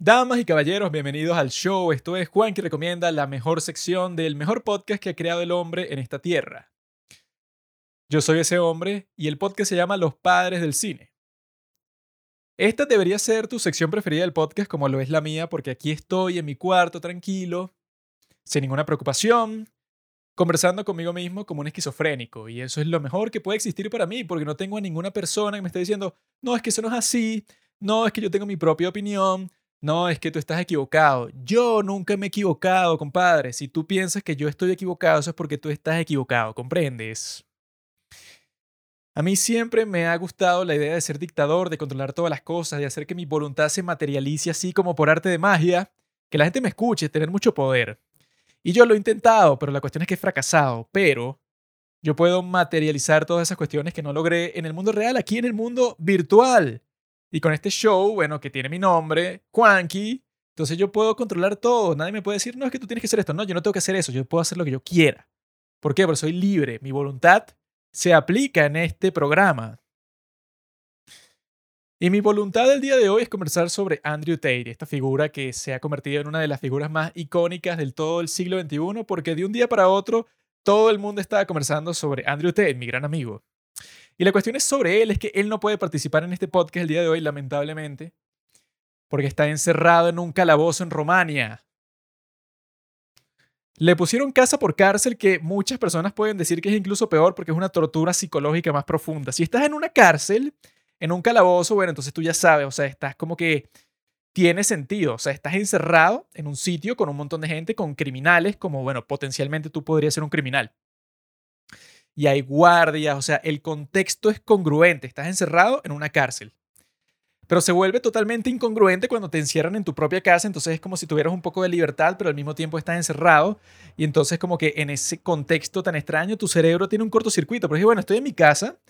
Damas y caballeros, bienvenidos al show. Esto es Juan que recomienda la mejor sección del mejor podcast que ha creado el hombre en esta tierra. Yo soy ese hombre y el podcast se llama Los Padres del Cine. Esta debería ser tu sección preferida del podcast como lo es la mía porque aquí estoy en mi cuarto tranquilo, sin ninguna preocupación, conversando conmigo mismo como un esquizofrénico. Y eso es lo mejor que puede existir para mí porque no tengo a ninguna persona que me esté diciendo, no, es que eso no es así, no, es que yo tengo mi propia opinión, no, es que tú estás equivocado. Yo nunca me he equivocado, compadre. Si tú piensas que yo estoy equivocado, eso es porque tú estás equivocado, ¿comprendes? A mí siempre me ha gustado la idea de ser dictador, de controlar todas las cosas, de hacer que mi voluntad se materialice así como por arte de magia, que la gente me escuche, tener mucho poder. Y yo lo he intentado, pero la cuestión es que he fracasado. Pero yo puedo materializar todas esas cuestiones que no logré en el mundo real, aquí en el mundo virtual. Y con este show, bueno, que tiene mi nombre, Juanqui, entonces yo puedo controlar todo. Nadie me puede decir, no, es que tú tienes que hacer esto. No, yo no tengo que hacer eso. Yo puedo hacer lo que yo quiera. ¿Por qué? Porque soy libre. Mi voluntad se aplica en este programa. Y mi voluntad del día de hoy es conversar sobre Andrew Tate, esta figura que se ha convertido en una de las figuras más icónicas del todo el siglo XXI, porque de un día para otro todo el mundo estaba conversando sobre Andrew Tate, mi gran amigo. Y la cuestión es sobre él, es que él no puede participar en este podcast el día de hoy, lamentablemente, porque está encerrado en un calabozo en Romania. Le pusieron casa por cárcel que muchas personas pueden decir que es incluso peor porque es una tortura psicológica más profunda. Si estás en una cárcel, en un calabozo, bueno, entonces tú ya sabes, o sea, estás como que tiene sentido, o sea, estás encerrado en un sitio con un montón de gente, con criminales, como, bueno, potencialmente tú podrías ser un criminal y hay guardias, o sea, el contexto es congruente, estás encerrado en una cárcel. Pero se vuelve totalmente incongruente cuando te encierran en tu propia casa, entonces es como si tuvieras un poco de libertad, pero al mismo tiempo estás encerrado y entonces como que en ese contexto tan extraño tu cerebro tiene un cortocircuito, porque bueno, estoy en mi casa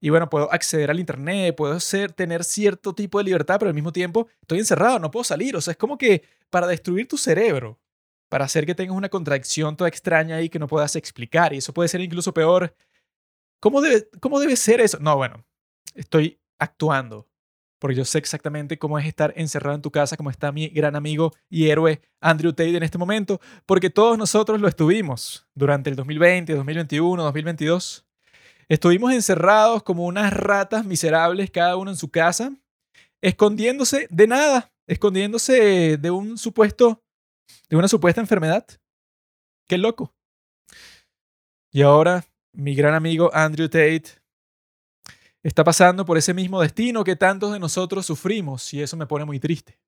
y bueno, puedo acceder al internet, puedo ser, tener cierto tipo de libertad, pero al mismo tiempo estoy encerrado, no puedo salir, o sea, es como que para destruir tu cerebro para hacer que tengas una contracción toda extraña ahí que no puedas explicar. Y eso puede ser incluso peor. ¿Cómo debe, cómo debe ser eso? No, bueno, estoy actuando. Porque yo sé exactamente cómo es estar encerrado en tu casa, como está mi gran amigo y héroe Andrew Tate en este momento, porque todos nosotros lo estuvimos durante el 2020, 2021, 2022. Estuvimos encerrados como unas ratas miserables, cada uno en su casa, escondiéndose de nada, escondiéndose de un supuesto de una supuesta enfermedad. Qué loco. Y ahora mi gran amigo Andrew Tate está pasando por ese mismo destino que tantos de nosotros sufrimos y eso me pone muy triste.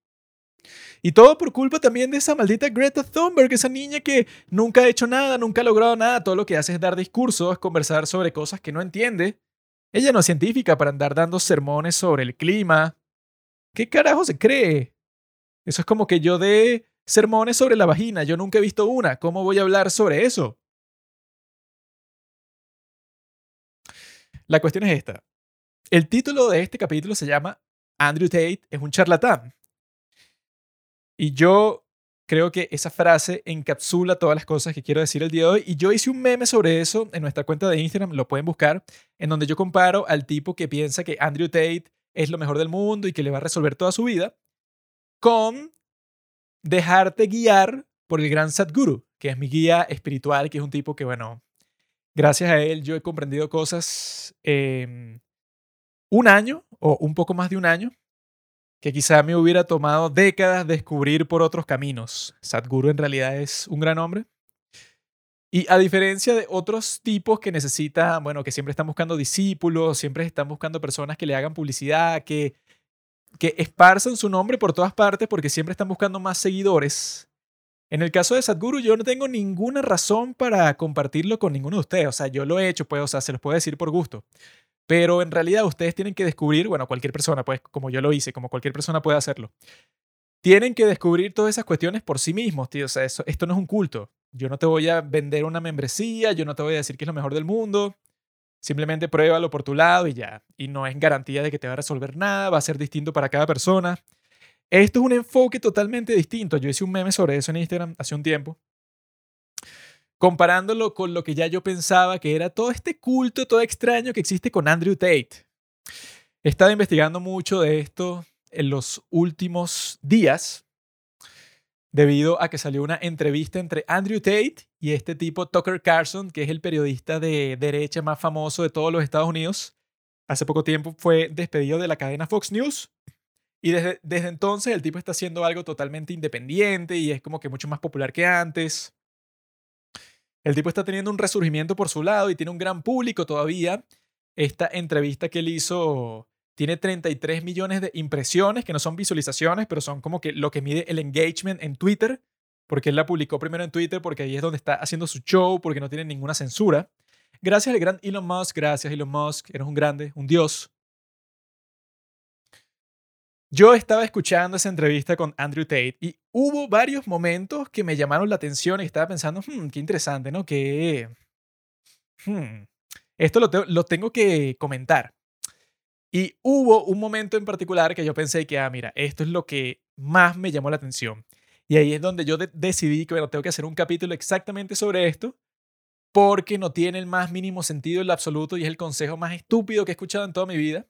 Y todo por culpa también de esa maldita Greta Thunberg, esa niña que nunca ha hecho nada, nunca ha logrado nada, todo lo que hace es dar discursos, conversar sobre cosas que no entiende. Ella no es científica para andar dando sermones sobre el clima. ¿Qué carajo se cree? Eso es como que yo dé sermones sobre la vagina. Yo nunca he visto una. ¿Cómo voy a hablar sobre eso? La cuestión es esta. El título de este capítulo se llama Andrew Tate es un charlatán. Y yo creo que esa frase encapsula todas las cosas que quiero decir el día de hoy. Y yo hice un meme sobre eso en nuestra cuenta de Instagram, lo pueden buscar, en donde yo comparo al tipo que piensa que Andrew Tate es lo mejor del mundo y que le va a resolver toda su vida, con dejarte guiar por el gran Sadhguru, que es mi guía espiritual, que es un tipo que, bueno, gracias a él yo he comprendido cosas un año o un poco más de un año que quizá me hubiera tomado décadas descubrir por otros caminos. Sadhguru en realidad es un gran hombre. Y a diferencia de otros tipos que necesitan, bueno, que siempre están buscando discípulos, siempre están buscando personas que le hagan publicidad, que que esparzan su nombre por todas partes porque siempre están buscando más seguidores. En el caso de Sadhguru, yo no tengo ninguna razón para compartirlo con ninguno de ustedes. O sea, yo lo he hecho, pues, o sea, se los puedo decir por gusto. Pero en realidad ustedes tienen que descubrir, bueno, cualquier persona, pues, como yo lo hice, como cualquier persona puede hacerlo. Tienen que descubrir todas esas cuestiones por sí mismos, tío. O sea, esto no es un culto. Yo no te voy a vender una membresía, yo no te voy a decir que es lo mejor del mundo. Simplemente pruébalo por tu lado y ya. Y no es garantía de que te va a resolver nada, va a ser distinto para cada persona. Esto es un enfoque totalmente distinto. Yo hice un meme sobre eso en Instagram hace un tiempo, comparándolo con lo que ya yo pensaba que era todo este culto, todo extraño que existe con Andrew Tate. He estado investigando mucho de esto en los últimos días debido a que salió una entrevista entre Andrew Tate y este tipo Tucker Carlson, que es el periodista de derecha más famoso de todos los Estados Unidos. Hace poco tiempo fue despedido de la cadena Fox News y desde, desde entonces el tipo está haciendo algo totalmente independiente y es como que mucho más popular que antes. El tipo está teniendo un resurgimiento por su lado y tiene un gran público todavía. Esta entrevista que él hizo tiene 33 millones de impresiones, que no son visualizaciones, pero son como que lo que mide el engagement en Twitter, porque él la publicó primero en Twitter, porque ahí es donde está haciendo su show, porque no tiene ninguna censura. Gracias al gran Elon Musk, gracias Elon Musk, eres un grande, un dios. Yo estaba escuchando esa entrevista con Andrew Tate y hubo varios momentos que me llamaron la atención y estaba pensando, hmm, qué interesante, ¿no? Que... Hmm, esto lo, lo tengo que comentar. Y hubo un momento en particular que yo pensé que, ah, mira, esto es lo que más me llamó la atención. Y ahí es donde yo decidí que, bueno, tengo que hacer un capítulo exactamente sobre esto, porque no tiene el más mínimo sentido en lo absoluto y es el consejo más estúpido que he escuchado en toda mi vida.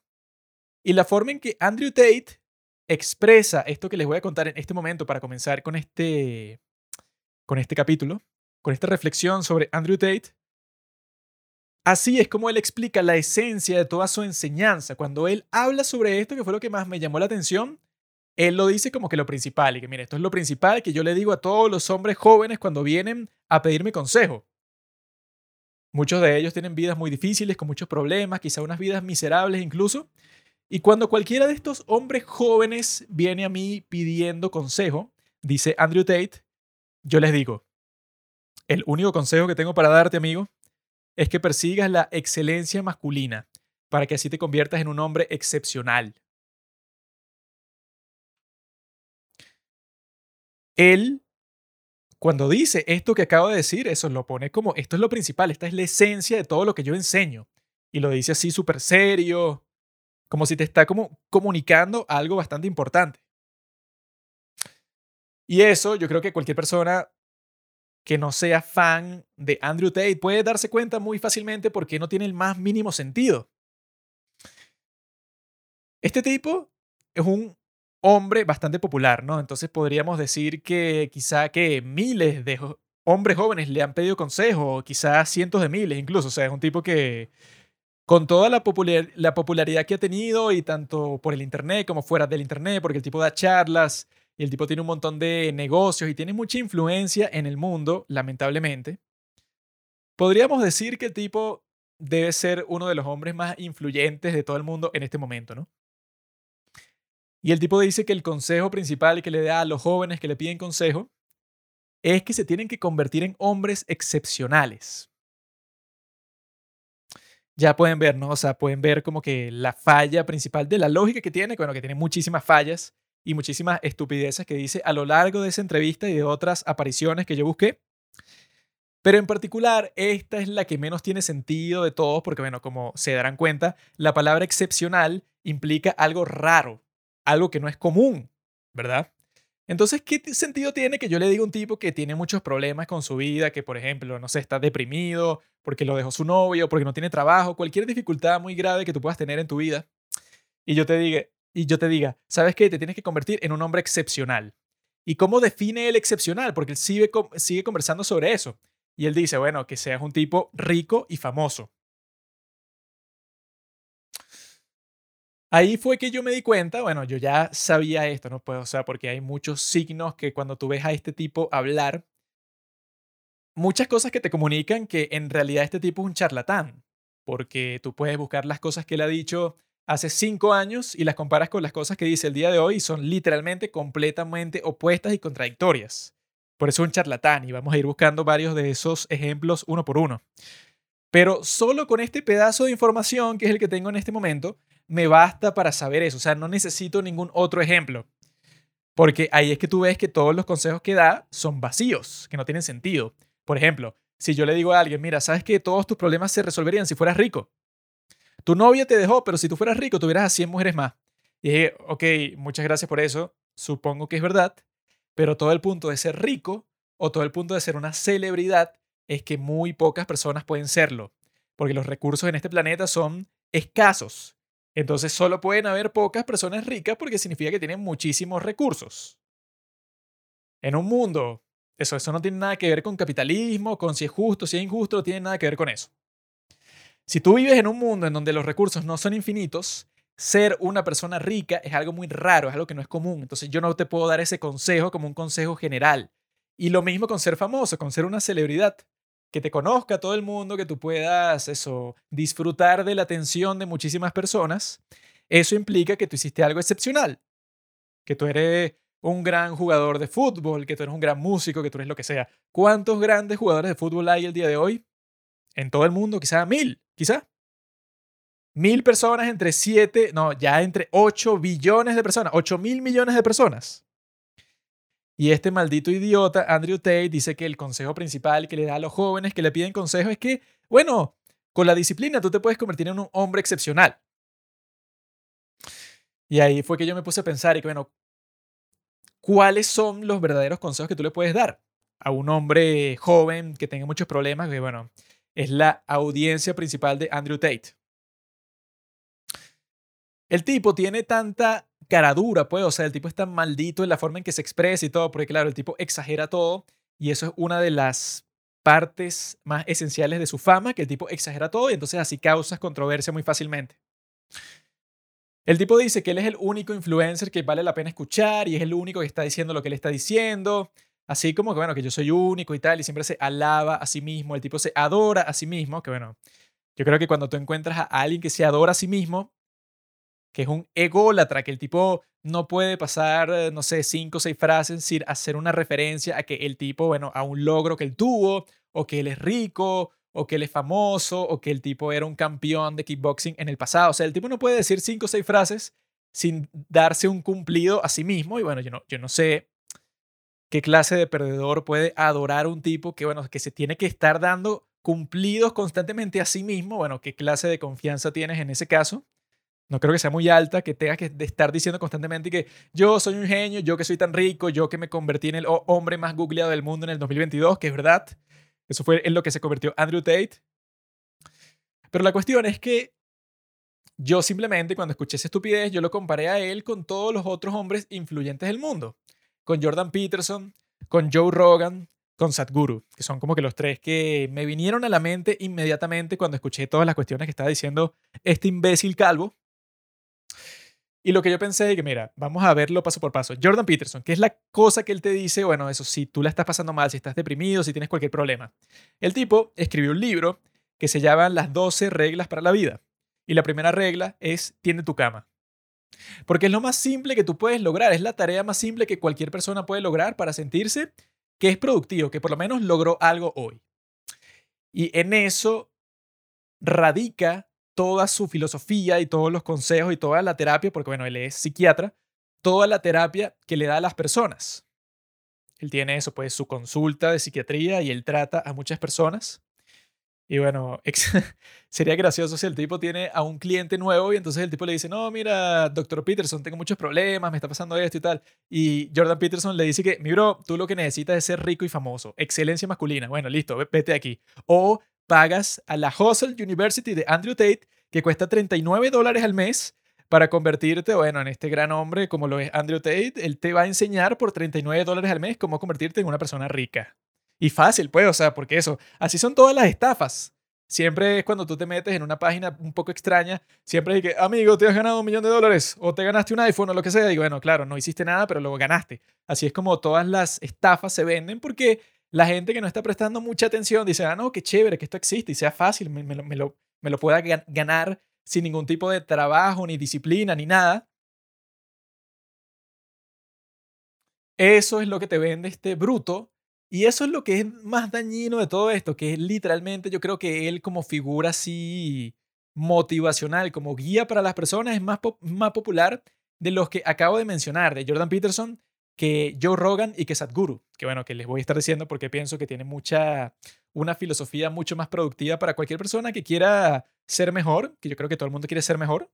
Y la forma en que Andrew Tate expresa esto que les voy a contar en este momento para comenzar con este, con este capítulo, con esta reflexión sobre Andrew Tate. Así es como él explica la esencia de toda su enseñanza. Cuando él habla sobre esto, que fue lo que más me llamó la atención, él lo dice como que lo principal, y que mire, esto es lo principal que yo le digo a todos los hombres jóvenes cuando vienen a pedirme consejo. Muchos de ellos tienen vidas muy difíciles, con muchos problemas, quizá unas vidas miserables incluso, y cuando cualquiera de estos hombres jóvenes viene a mí pidiendo consejo, dice Andrew Tate, yo les digo, el único consejo que tengo para darte, amigo, es que persigas la excelencia masculina para que así te conviertas en un hombre excepcional. Él, cuando dice esto que acabo de decir, eso lo pone como, esto es lo principal, esta es la esencia de todo lo que yo enseño. Y lo dice así súper serio, como si te está como comunicando algo bastante importante. Y eso yo creo que cualquier persona que no sea fan de Andrew Tate puede darse cuenta muy fácilmente porque no tiene el más mínimo sentido. Este tipo es un hombre bastante popular, ¿no? Entonces podríamos decir que quizá que miles de hombres jóvenes le han pedido consejo, quizá cientos de miles incluso, o sea, es un tipo que con toda la, la popularidad que ha tenido y tanto por el Internet como fuera del Internet, porque el tipo da charlas y el tipo tiene un montón de negocios y tiene mucha influencia en el mundo, lamentablemente, podríamos decir que el tipo debe ser uno de los hombres más influyentes de todo el mundo en este momento, ¿no? Y el tipo dice que el consejo principal que le da a los jóvenes que le piden consejo es que se tienen que convertir en hombres excepcionales ya pueden ver, ¿no? O sea, pueden ver como que la falla principal de la lógica que tiene, bueno, que tiene muchísimas fallas y muchísimas estupideces que dice a lo largo de esa entrevista y de otras apariciones que yo busqué. Pero en particular, esta es la que menos tiene sentido de todos, porque, bueno, como se darán cuenta, la palabra excepcional implica algo raro, algo que no es común, ¿verdad? Entonces, ¿qué sentido tiene que yo le diga a un tipo que tiene muchos problemas con su vida, que por ejemplo, no sé, está deprimido porque lo dejó su novio, porque no tiene trabajo, cualquier dificultad muy grave que tú puedas tener en tu vida, y yo te diga, y yo te diga, ¿sabes qué? Te tienes que convertir en un hombre excepcional. ¿Y cómo define el excepcional? Porque él sigue, sigue conversando sobre eso. Y él dice, bueno, que seas un tipo rico y famoso. Ahí fue que yo me di cuenta, bueno, yo ya sabía esto, ¿no? Pues, o sea, porque hay muchos signos que cuando tú ves a este tipo hablar, muchas cosas que te comunican que en realidad este tipo es un charlatán, porque tú puedes buscar las cosas que él ha dicho hace cinco años y las comparas con las cosas que dice el día de hoy y son literalmente completamente opuestas y contradictorias. Por eso es un charlatán y vamos a ir buscando varios de esos ejemplos uno por uno. Pero solo con este pedazo de información, que es el que tengo en este momento, me basta para saber eso. O sea, no necesito ningún otro ejemplo. Porque ahí es que tú ves que todos los consejos que da son vacíos, que no tienen sentido. Por ejemplo, si yo le digo a alguien, mira, sabes que todos tus problemas se resolverían si fueras rico. Tu novia te dejó, pero si tú fueras rico, tuvieras a 100 mujeres más. Y dije, ok, muchas gracias por eso. Supongo que es verdad. Pero todo el punto de ser rico o todo el punto de ser una celebridad es que muy pocas personas pueden serlo. Porque los recursos en este planeta son escasos. Entonces solo pueden haber pocas personas ricas porque significa que tienen muchísimos recursos. en un mundo, eso, eso no tiene nada que ver con capitalismo, con si es justo, si es injusto, no tiene nada que ver con eso. Si tú vives en un mundo en donde los recursos no son infinitos, ser una persona rica es algo muy raro, es algo que no es común. Entonces yo no te puedo dar ese consejo como un consejo general. Y lo mismo con ser famoso, con ser una celebridad. Que te conozca todo el mundo, que tú puedas eso, disfrutar de la atención de muchísimas personas. Eso implica que tú hiciste algo excepcional. Que tú eres un gran jugador de fútbol, que tú eres un gran músico, que tú eres lo que sea. ¿Cuántos grandes jugadores de fútbol hay el día de hoy? En todo el mundo, quizá mil, quizá. Mil personas entre siete, no, ya entre ocho billones de personas, ocho mil millones de personas. Y este maldito idiota, Andrew Tate, dice que el consejo principal que le da a los jóvenes que le piden consejo es que, bueno, con la disciplina tú te puedes convertir en un hombre excepcional. Y ahí fue que yo me puse a pensar y que, bueno, ¿cuáles son los verdaderos consejos que tú le puedes dar a un hombre joven que tenga muchos problemas? Que, bueno, es la audiencia principal de Andrew Tate. El tipo tiene tanta caradura, pues, o sea, el tipo es tan maldito en la forma en que se expresa y todo, porque claro, el tipo exagera todo y eso es una de las partes más esenciales de su fama, que el tipo exagera todo y entonces así causas controversia muy fácilmente. El tipo dice que él es el único influencer que vale la pena escuchar y es el único que está diciendo lo que él está diciendo. Así como que, bueno, que yo soy único y tal, y siempre se alaba a sí mismo, el tipo se adora a sí mismo, que bueno, yo creo que cuando tú encuentras a alguien que se adora a sí mismo, que es un ególatra, que el tipo no puede pasar, eh, no sé, cinco o seis frases sin hacer una referencia a que el tipo, bueno, a un logro que él tuvo, o que él es rico, o que él es famoso, o que el tipo era un campeón de kickboxing en el pasado. O sea, el tipo no puede decir cinco o seis frases sin darse un cumplido a sí mismo. Y bueno, yo no, yo no sé qué clase de perdedor puede adorar un tipo que, bueno, que se tiene que estar dando cumplidos constantemente a sí mismo. Bueno, qué clase de confianza tienes en ese caso. No creo que sea muy alta, que tenga que estar diciendo constantemente que yo soy un genio, yo que soy tan rico, yo que me convertí en el hombre más googleado del mundo en el 2022, que es verdad. Eso fue en lo que se convirtió Andrew Tate. Pero la cuestión es que yo simplemente cuando escuché esa estupidez, yo lo comparé a él con todos los otros hombres influyentes del mundo. Con Jordan Peterson, con Joe Rogan, con Sadhguru, que son como que los tres que me vinieron a la mente inmediatamente cuando escuché todas las cuestiones que estaba diciendo este imbécil calvo. Y lo que yo pensé es que, mira, vamos a verlo paso por paso. Jordan Peterson, ¿qué es la cosa que él te dice? Bueno, eso, si tú la estás pasando mal, si estás deprimido, si tienes cualquier problema. El tipo escribió un libro que se llama Las 12 reglas para la vida. Y la primera regla es, tiene tu cama. Porque es lo más simple que tú puedes lograr, es la tarea más simple que cualquier persona puede lograr para sentirse que es productivo, que por lo menos logró algo hoy. Y en eso radica toda su filosofía y todos los consejos y toda la terapia, porque bueno, él es psiquiatra, toda la terapia que le da a las personas. Él tiene eso, pues su consulta de psiquiatría y él trata a muchas personas. Y bueno, sería gracioso si el tipo tiene a un cliente nuevo y entonces el tipo le dice, no, mira, doctor Peterson, tengo muchos problemas, me está pasando esto y tal. Y Jordan Peterson le dice que, mi bro, tú lo que necesitas es ser rico y famoso, excelencia masculina. Bueno, listo, vete aquí. O pagas a la Hustle University de Andrew Tate, que cuesta 39 dólares al mes para convertirte, bueno, en este gran hombre como lo es Andrew Tate. Él te va a enseñar por 39 dólares al mes cómo convertirte en una persona rica. Y fácil, pues, o sea, porque eso, así son todas las estafas. Siempre es cuando tú te metes en una página un poco extraña, siempre es que, amigo, te has ganado un millón de dólares o te ganaste un iPhone o lo que sea. Y bueno, claro, no hiciste nada, pero lo ganaste. Así es como todas las estafas se venden porque la gente que no está prestando mucha atención dice, ah, no, qué chévere que esto existe y sea fácil, me, lo, me, lo, me lo pueda ganar sin ningún tipo de trabajo, ni disciplina, ni nada. Eso es lo que te vende este bruto. Y eso es lo que es más dañino de todo esto, que es literalmente yo creo que él como figura así motivacional, como guía para las personas, es más, más popular de los que acabo de mencionar, de Jordan Peterson, que Joe Rogan y que Sadhguru, que bueno, que les voy a estar diciendo porque pienso que tiene mucha, una filosofía mucho más productiva para cualquier persona que quiera ser mejor, que yo creo que todo el mundo quiere ser mejor.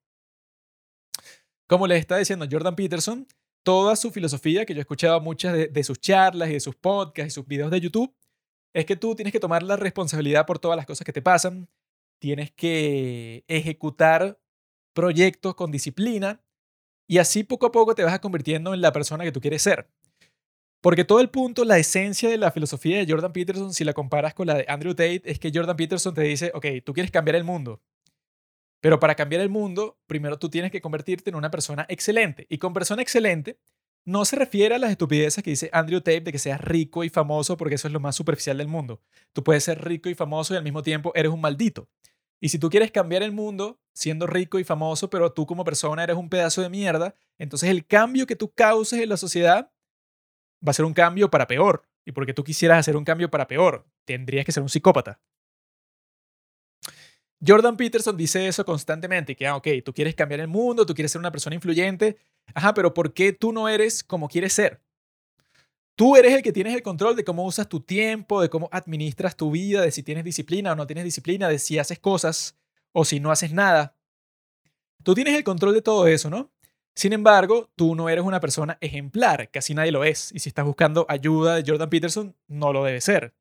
Como les está diciendo Jordan Peterson, toda su filosofía, que yo he escuchado muchas de, sus charlas y de sus podcasts y sus videos de YouTube, es que tú tienes que tomar la responsabilidad por todas las cosas que te pasan, tienes que ejecutar proyectos con disciplina y así poco a poco te vas convirtiendo en la persona que tú quieres ser. Porque todo el punto, la esencia de la filosofía de Jordan Peterson, si la comparas con la de Andrew Tate, es que Jordan Peterson te dice, ok, tú quieres cambiar el mundo, pero para cambiar el mundo, primero tú tienes que convertirte en una persona excelente. Y con persona excelente no se refiere a las estupideces que dice Andrew Tate de que seas rico y famoso, porque eso es lo más superficial del mundo. Tú puedes ser rico y famoso y al mismo tiempo eres un maldito. Y si tú quieres cambiar el mundo siendo rico y famoso, pero tú como persona eres un pedazo de mierda, entonces el cambio que tú causes en la sociedad va a ser un cambio para peor. Y porque tú quisieras hacer un cambio para peor, tendrías que ser un psicópata. Jordan Peterson dice eso constantemente, que, ah, ok, tú quieres cambiar el mundo, tú quieres ser una persona influyente, ajá, pero ¿por qué tú no eres como quieres ser? Tú eres el que tienes el control de cómo usas tu tiempo, de cómo administras tu vida, de si tienes disciplina o no tienes disciplina, de si haces cosas o si no haces nada. Tú tienes el control de todo eso, ¿no? Sin embargo, tú no eres una persona ejemplar, casi nadie lo es, y si estás buscando ayuda de Jordan Peterson, no lo debe ser.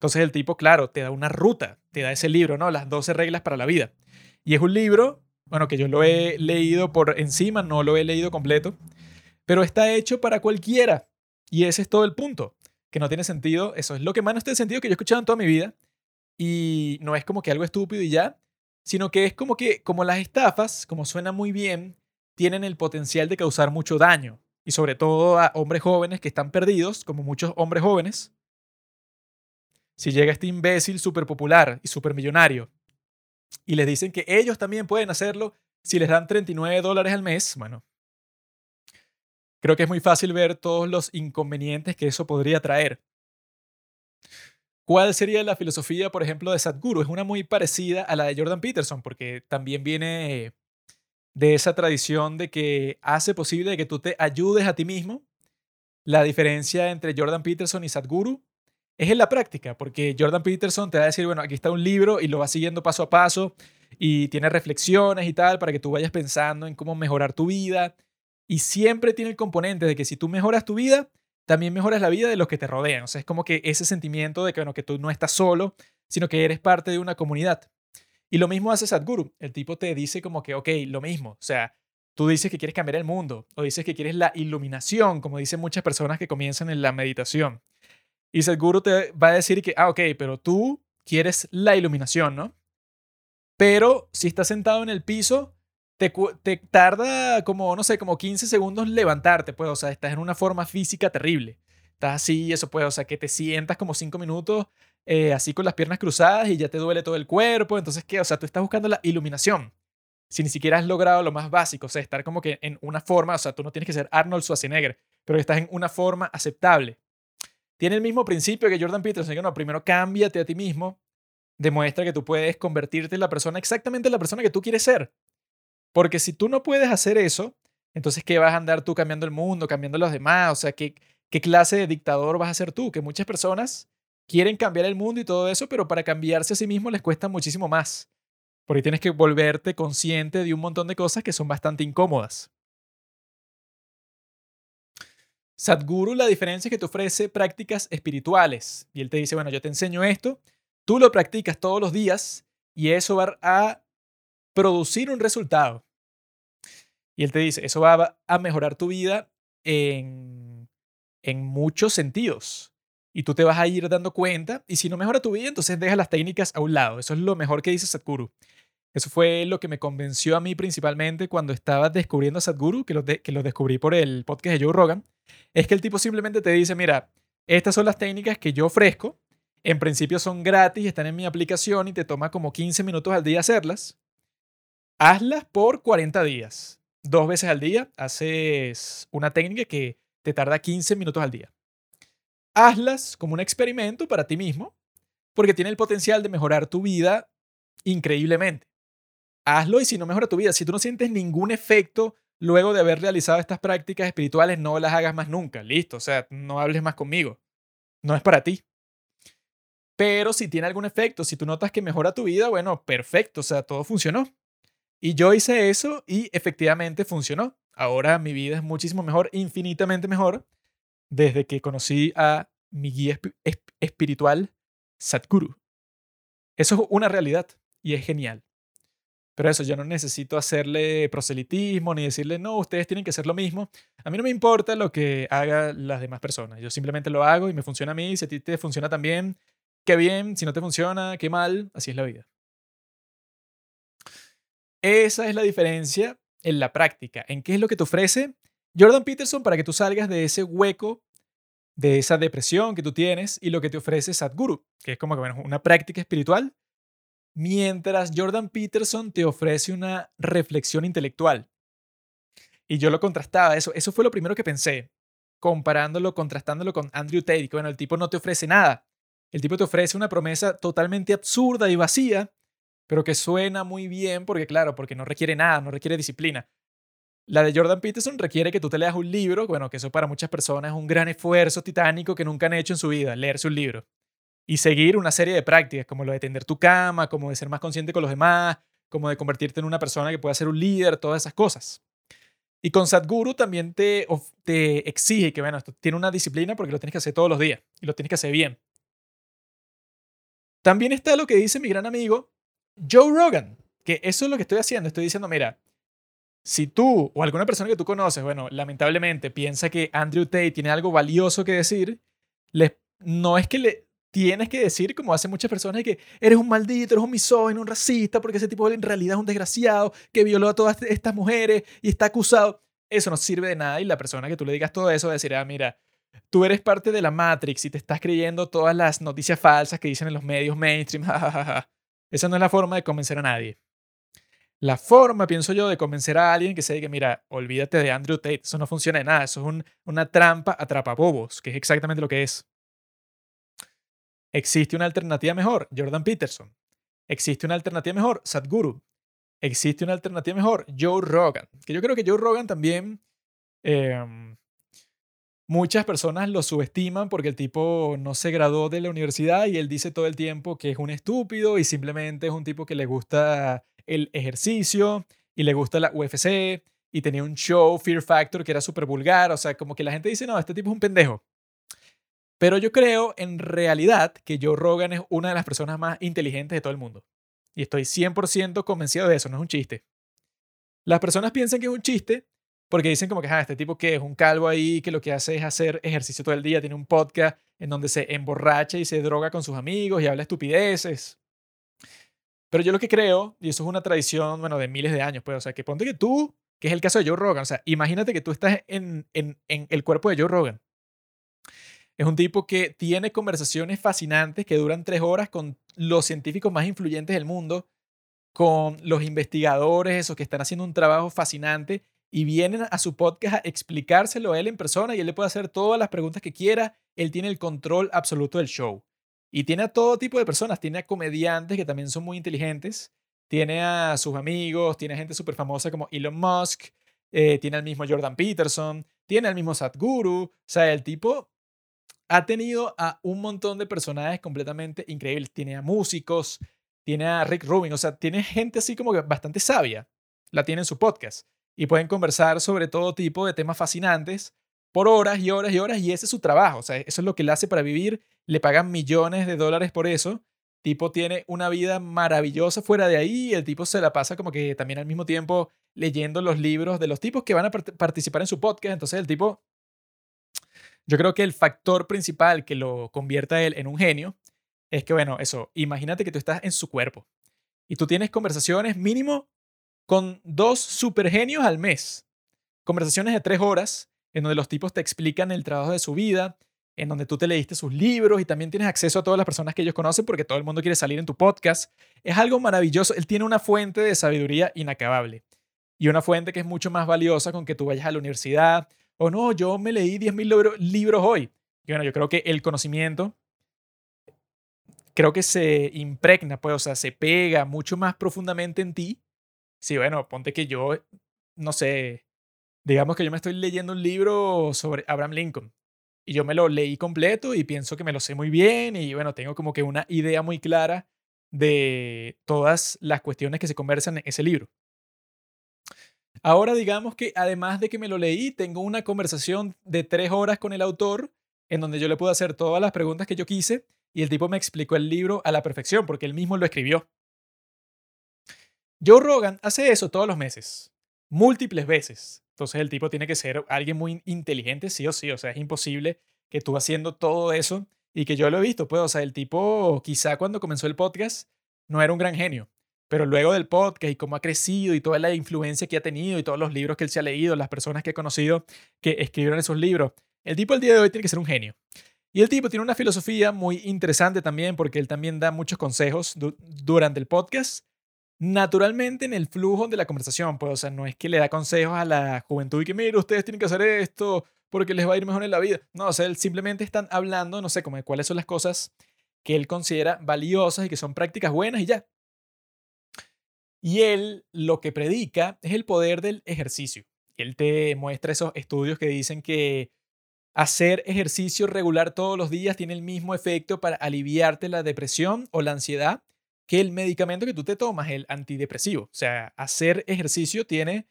Entonces el tipo, claro, te da una ruta, te da ese libro, ¿no? Las 12 reglas para la vida. Y es un libro, bueno, que yo lo he leído por encima, no lo he leído completo, pero está hecho para cualquiera. Y ese es todo el punto, que no tiene sentido. Eso es lo que más no tiene sentido que yo he escuchado en toda mi vida. Y no es como que algo estúpido y ya, sino que es como que, como las estafas, como suena muy bien, tienen el potencial de causar mucho daño. Y sobre todo a hombres jóvenes que están perdidos, como muchos hombres jóvenes, si llega este imbécil súper popular y súper millonario y les dicen que ellos también pueden hacerlo si les dan 39 dólares al mes, bueno, creo que es muy fácil ver todos los inconvenientes que eso podría traer. ¿Cuál sería la filosofía, por ejemplo, de Sadhguru? Es una muy parecida a la de Jordan Peterson, porque también viene de esa tradición de que hace posible que tú te ayudes a ti mismo. La diferencia entre Jordan Peterson y Sadhguru es en la práctica, porque Jordan Peterson te va a decir, bueno, aquí está un libro y lo va siguiendo paso a paso y tiene reflexiones y tal para que tú vayas pensando en cómo mejorar tu vida. Y siempre tiene el componente de que si tú mejoras tu vida, también mejoras la vida de los que te rodean. O sea, es como que ese sentimiento de que, bueno, que tú no estás solo, sino que eres parte de una comunidad. Y lo mismo hace Sadhguru. El tipo te dice como que, ok, lo mismo. O sea, tú dices que quieres cambiar el mundo o dices que quieres la iluminación, como dicen muchas personas que comienzan en la meditación. Y seguro te va a decir que, ah, ok, pero tú quieres la iluminación, ¿no? Pero si estás sentado en el piso, te, te, tarda como, no sé, como 15 segundos levantarte, pues, o sea, estás en una forma física terrible. Estás así, eso puede, o sea, que te sientas como 5 minutos eh, así con las piernas cruzadas y ya te duele todo el cuerpo. Entonces, ¿qué? O sea, tú estás buscando la iluminación. Si ni siquiera has logrado lo más básico, o sea, estar como que en una forma, o sea, tú no tienes que ser Arnold Schwarzenegger, pero estás en una forma aceptable. Tiene el mismo principio que Jordan Peterson, que no, primero cámbiate a ti mismo, demuestra que tú puedes convertirte en la persona, exactamente en la persona que tú quieres ser. Porque si tú no puedes hacer eso, entonces, ¿qué vas a andar tú cambiando el mundo, cambiando a los demás? O sea, ¿qué, ¿qué clase de dictador vas a ser tú? Que muchas personas quieren cambiar el mundo y todo eso, pero para cambiarse a sí mismo les cuesta muchísimo más. Porque tienes que volverte consciente de un montón de cosas que son bastante incómodas. Sadhguru, la diferencia es que te ofrece prácticas espirituales. Y él te dice, bueno, yo te enseño esto, tú lo practicas todos los días y eso va a producir un resultado. Y él te dice, eso va a mejorar tu vida en, en muchos sentidos. Y tú te vas a ir dando cuenta. Y si no mejora tu vida, entonces deja las técnicas a un lado. Eso es lo mejor que dice Sadhguru. Eso fue lo que me convenció a mí principalmente cuando estaba descubriendo a Sadhguru, que lo, que lo descubrí por el podcast de Joe Rogan. Es que el tipo simplemente te dice, mira, estas son las técnicas que yo ofrezco. En principio son gratis, están en mi aplicación y te toma como 15 minutos al día hacerlas. Hazlas por 40 días. Dos veces al día haces una técnica que te tarda 15 minutos al día. Hazlas como un experimento para ti mismo, porque tiene el potencial de mejorar tu vida increíblemente hazlo y si no mejora tu vida, si tú no sientes ningún efecto luego de haber realizado estas prácticas espirituales, no las hagas más nunca. Listo, o sea, no hables más conmigo. No es para ti. Pero si tiene algún efecto, si tú notas que mejora tu vida, bueno, perfecto, o sea, todo funcionó. Y yo hice eso y efectivamente funcionó. Ahora mi vida es muchísimo mejor, infinitamente mejor, desde que conocí a mi guía espiritual, Sadhguru. Eso es una realidad y es genial. Pero eso, yo no necesito hacerle proselitismo ni decirle, no, ustedes tienen que hacer lo mismo. A mí no me importa lo que hagan las demás personas. Yo simplemente lo hago y me funciona a mí. Si a ti te funciona también, qué bien. Si no te funciona, qué mal. Así es la vida. Esa es la diferencia en la práctica. ¿En qué es lo que te ofrece Jordan Peterson para que tú salgas de ese hueco, de esa depresión que tú tienes y lo que te ofrece Sadhguru, que es como que bueno, una práctica espiritual, mientras Jordan Peterson te ofrece una reflexión intelectual. Y yo lo contrastaba, eso, eso fue lo primero que pensé, comparándolo, contrastándolo con Andrew Tate, que bueno, el tipo no te ofrece nada. El tipo te ofrece una promesa totalmente absurda y vacía, pero que suena muy bien porque, claro, porque no requiere nada, no requiere disciplina. La de Jordan Peterson requiere que tú te leas un libro, bueno, que eso para muchas personas es un gran esfuerzo titánico que nunca han hecho en su vida, leerse un libro. Y seguir una serie de prácticas, como lo de tender tu cama, como de ser más consciente con los demás, como de convertirte en una persona que pueda ser un líder, todas esas cosas. Y con Sadhguru también te, te exige que, bueno, esto tiene una disciplina porque lo tienes que hacer todos los días y lo tienes que hacer bien. También está lo que dice mi gran amigo Joe Rogan, que eso es lo que estoy haciendo. Estoy diciendo, mira, si tú o alguna persona que tú conoces, bueno, lamentablemente piensa que Andrew Tate tiene algo valioso que decir, no es que le tienes que decir, como hacen muchas personas, que eres un maldito, eres un misógino, un racista, porque ese tipo en realidad es un desgraciado que violó a todas estas mujeres y está acusado. Eso no sirve de nada y la persona que tú le digas todo eso va a decir, ah, mira, tú eres parte de la Matrix y te estás creyendo todas las noticias falsas que dicen en los medios mainstream. Esa no es la forma de convencer a nadie. La forma, pienso yo, de convencer a alguien que se diga, mira, olvídate de Andrew Tate, eso no funciona de nada, eso es una trampa atrapa bobos, que es exactamente lo que es. Existe una alternativa mejor, Jordan Peterson. Existe una alternativa mejor, Sadhguru. Existe una alternativa mejor, Joe Rogan. Que yo creo que Joe Rogan también em, muchas personas lo subestiman porque el tipo no se graduó de la universidad y él dice todo el tiempo que es un estúpido y simplemente es un tipo que le gusta el ejercicio y le gusta la UFC y tenía un show, Fear Factor, que era súper vulgar. O sea, como que la gente dice, no, este tipo es un pendejo. Pero yo creo en realidad que Joe Rogan es una de las personas más inteligentes de todo el mundo. Y estoy 100% convencido de eso, no es un chiste. Las personas piensan que es un chiste porque dicen como que, ah, este tipo que es un calvo ahí que lo que hace es hacer ejercicio todo el día, tiene un podcast en donde se emborracha y se droga con sus amigos y habla estupideces. Pero yo lo que creo, y eso es una tradición, bueno, de miles de años, pues, o sea, que ponte que tú, que es el caso de Joe Rogan, o sea, imagínate que tú estás en, en, en el cuerpo de Joe Rogan. Es un tipo que tiene conversaciones fascinantes que duran tres horas con los científicos más influyentes del mundo, con los investigadores, esos que están haciendo un trabajo fascinante y vienen a su podcast a explicárselo a él en persona y él le puede hacer todas las preguntas que quiera. Él tiene el control absoluto del show. Y tiene a todo tipo de personas. Tiene a comediantes que también son muy inteligentes. Tiene a sus amigos. Tiene a gente súper famosa como Elon Musk. Eh, tiene al mismo Jordan Peterson. Tiene al mismo Sadhguru. O sea, el tipo ha tenido a un montón de personajes completamente increíbles. Tiene a músicos. Tiene a Rick Rubin. O sea, tiene gente así como que bastante sabia. La tiene en su podcast. Y pueden conversar sobre todo tipo de temas fascinantes por horas y horas y horas y ese es su trabajo, o sea, eso es lo que él hace para vivir, le pagan millones de dólares por eso, tipo tiene una vida maravillosa fuera de ahí y el tipo se la pasa como que también al mismo tiempo leyendo los libros de los tipos que van a participar en su podcast, entonces el tipo, yo creo que el factor principal que lo convierta él en un genio es que, bueno, eso, imagínate que tú estás en su cuerpo y tú tienes conversaciones mínimo con dos supergenios al mes, conversaciones de tres horas en donde los tipos te explican el trabajo de su vida, en donde tú te leíste sus libros y también tienes acceso a todas las personas que ellos conocen porque todo el mundo quiere salir en tu podcast. Es algo maravilloso. Él tiene una fuente de sabiduría inacabable y una fuente que es mucho más valiosa con que tú vayas a la universidad o no, yo me leí 10.000 libros hoy. Y bueno, yo creo que el conocimiento creo que se impregna, pues, o sea, se pega mucho más profundamente en ti. Sí, bueno, ponte que yo, no sé, digamos que yo me estoy leyendo un libro sobre Abraham Lincoln y yo me lo leí completo y pienso que me lo sé muy bien y bueno, tengo como que una idea muy clara de todas las cuestiones que se conversan en ese libro. Ahora digamos que además de que me lo leí, tengo una conversación de tres horas con el autor en donde yo le puedo hacer todas las preguntas que yo quise y el tipo me explicó el libro a la perfección porque él mismo lo escribió. Joe Rogan hace eso todos los meses, múltiples veces. Entonces el tipo tiene que ser alguien muy inteligente, sí o sí. O sea, es imposible que tú haciendo todo eso y que yo lo he visto, pues, o sea, el tipo quizá cuando comenzó el podcast no era un gran genio, pero luego del podcast y cómo ha crecido y toda la influencia que ha tenido y todos los libros que él se ha leído, las personas que ha conocido que escribieron esos libros, el tipo el día de hoy tiene que ser un genio. Y el tipo tiene una filosofía muy interesante también porque él también da muchos consejos durante el podcast naturalmente en el flujo de la conversación, pues, o sea, no es que le da consejos a la juventud y que, mire, ustedes tienen que hacer esto porque les va a ir mejor en la vida. No, o sea, él simplemente están hablando, no sé, como de cuáles son las cosas que él considera valiosas y que son prácticas buenas y ya. Y él lo que predica es el poder del ejercicio. Él te muestra esos estudios que dicen que hacer ejercicio regular todos los días tiene el mismo efecto para aliviarte la depresión o la ansiedad que el medicamento que tú te tomas, el antidepresivo. O sea, hacer ejercicio tiene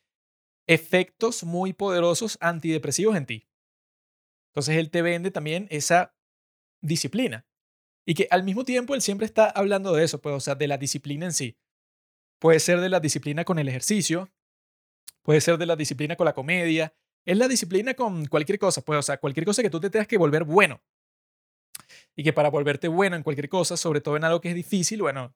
efectos muy poderosos antidepresivos en ti. Entonces él te vende también esa disciplina. Y que al mismo tiempo él siempre está hablando de eso, pues, o sea, de la disciplina en sí. Puede ser de la disciplina con el ejercicio, puede ser de la disciplina con la comedia, es la disciplina con cualquier cosa, pues, o sea, cualquier cosa que tú te tengas que volver bueno. Y que para volverte bueno en cualquier cosa, sobre todo en algo que es difícil, bueno,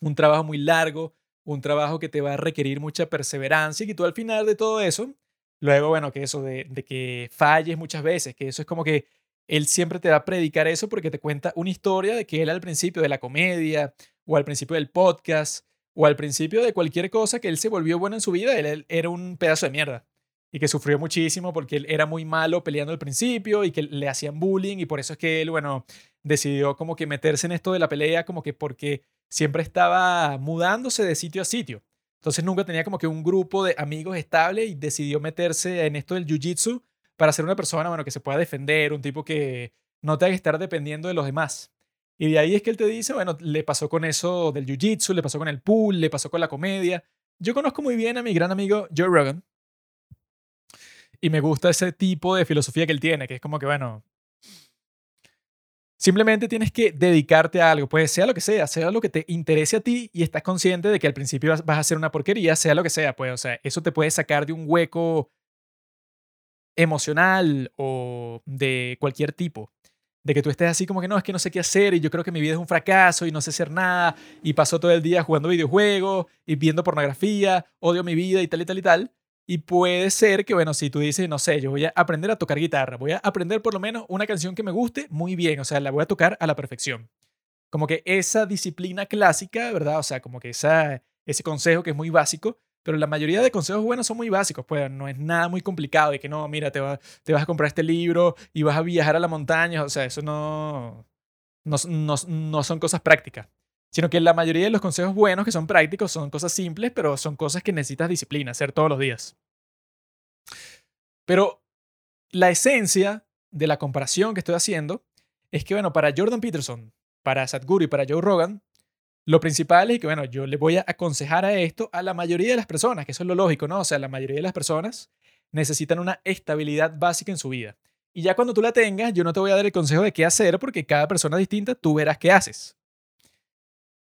un trabajo muy largo, un trabajo que te va a requerir mucha perseverancia y que tú al final de todo eso, luego, bueno, que eso de, que falles muchas veces, que eso es como que él siempre te va a predicar eso porque te cuenta una historia de que él al principio de la comedia o al principio del podcast o al principio de cualquier cosa que él se volvió bueno en su vida, él, era un pedazo de mierda y que sufrió muchísimo porque él era muy malo peleando al principio y que le hacían bullying y por eso es que él, bueno, decidió como que meterse en esto de la pelea como que porque siempre estaba mudándose de sitio a sitio. Entonces nunca tenía como que un grupo de amigos estable y decidió meterse en esto del jiu-jitsu para ser una persona, bueno, que se pueda defender, un tipo que no tenga que estar dependiendo de los demás. Y de ahí es que él te dice, bueno, le pasó con eso del jiu-jitsu, le pasó con el pool, le pasó con la comedia. Yo conozco muy bien a mi gran amigo Joe Rogan. Y me gusta ese tipo de filosofía que él tiene, que es como que, bueno, Simplemente tienes que dedicarte a algo, pues sea lo que sea, sea lo que te interese a ti y estás consciente de que al principio vas, a hacer una porquería, sea lo que sea, pues, o sea, eso te puede sacar de un hueco emocional o de cualquier tipo. De que tú estés así como que no, es que no sé qué hacer y yo creo que mi vida es un fracaso y no sé hacer nada y paso todo el día jugando videojuegos y viendo pornografía, odio mi vida y tal y tal y tal. Y puede ser que, bueno, si tú dices, no sé, yo voy a aprender a tocar guitarra, voy a aprender por lo menos una canción que me guste muy bien, o sea, la voy a tocar a la perfección. Como que esa disciplina clásica, ¿verdad? O sea, como que esa, ese consejo que es muy básico, pero la mayoría de consejos buenos son muy básicos, pues no es nada muy complicado de que no, mira, te, te vas a comprar este libro y vas a viajar a la montaña, o sea, eso no, no, no, no son cosas prácticas sino que la mayoría de los consejos buenos que son prácticos son cosas simples, pero son cosas que necesitas disciplina, hacer todos los días. Pero la esencia de la comparación que estoy haciendo es que, bueno, para Jordan Peterson, para Sadhguru y para Joe Rogan, lo principal es que, bueno, yo le voy a aconsejar a esto a la mayoría de las personas, que eso es lo lógico, ¿no? O sea, la mayoría de las personas necesitan una estabilidad básica en su vida. Y ya cuando tú la tengas, yo no te voy a dar el consejo de qué hacer porque cada persona es distinta, tú verás qué haces.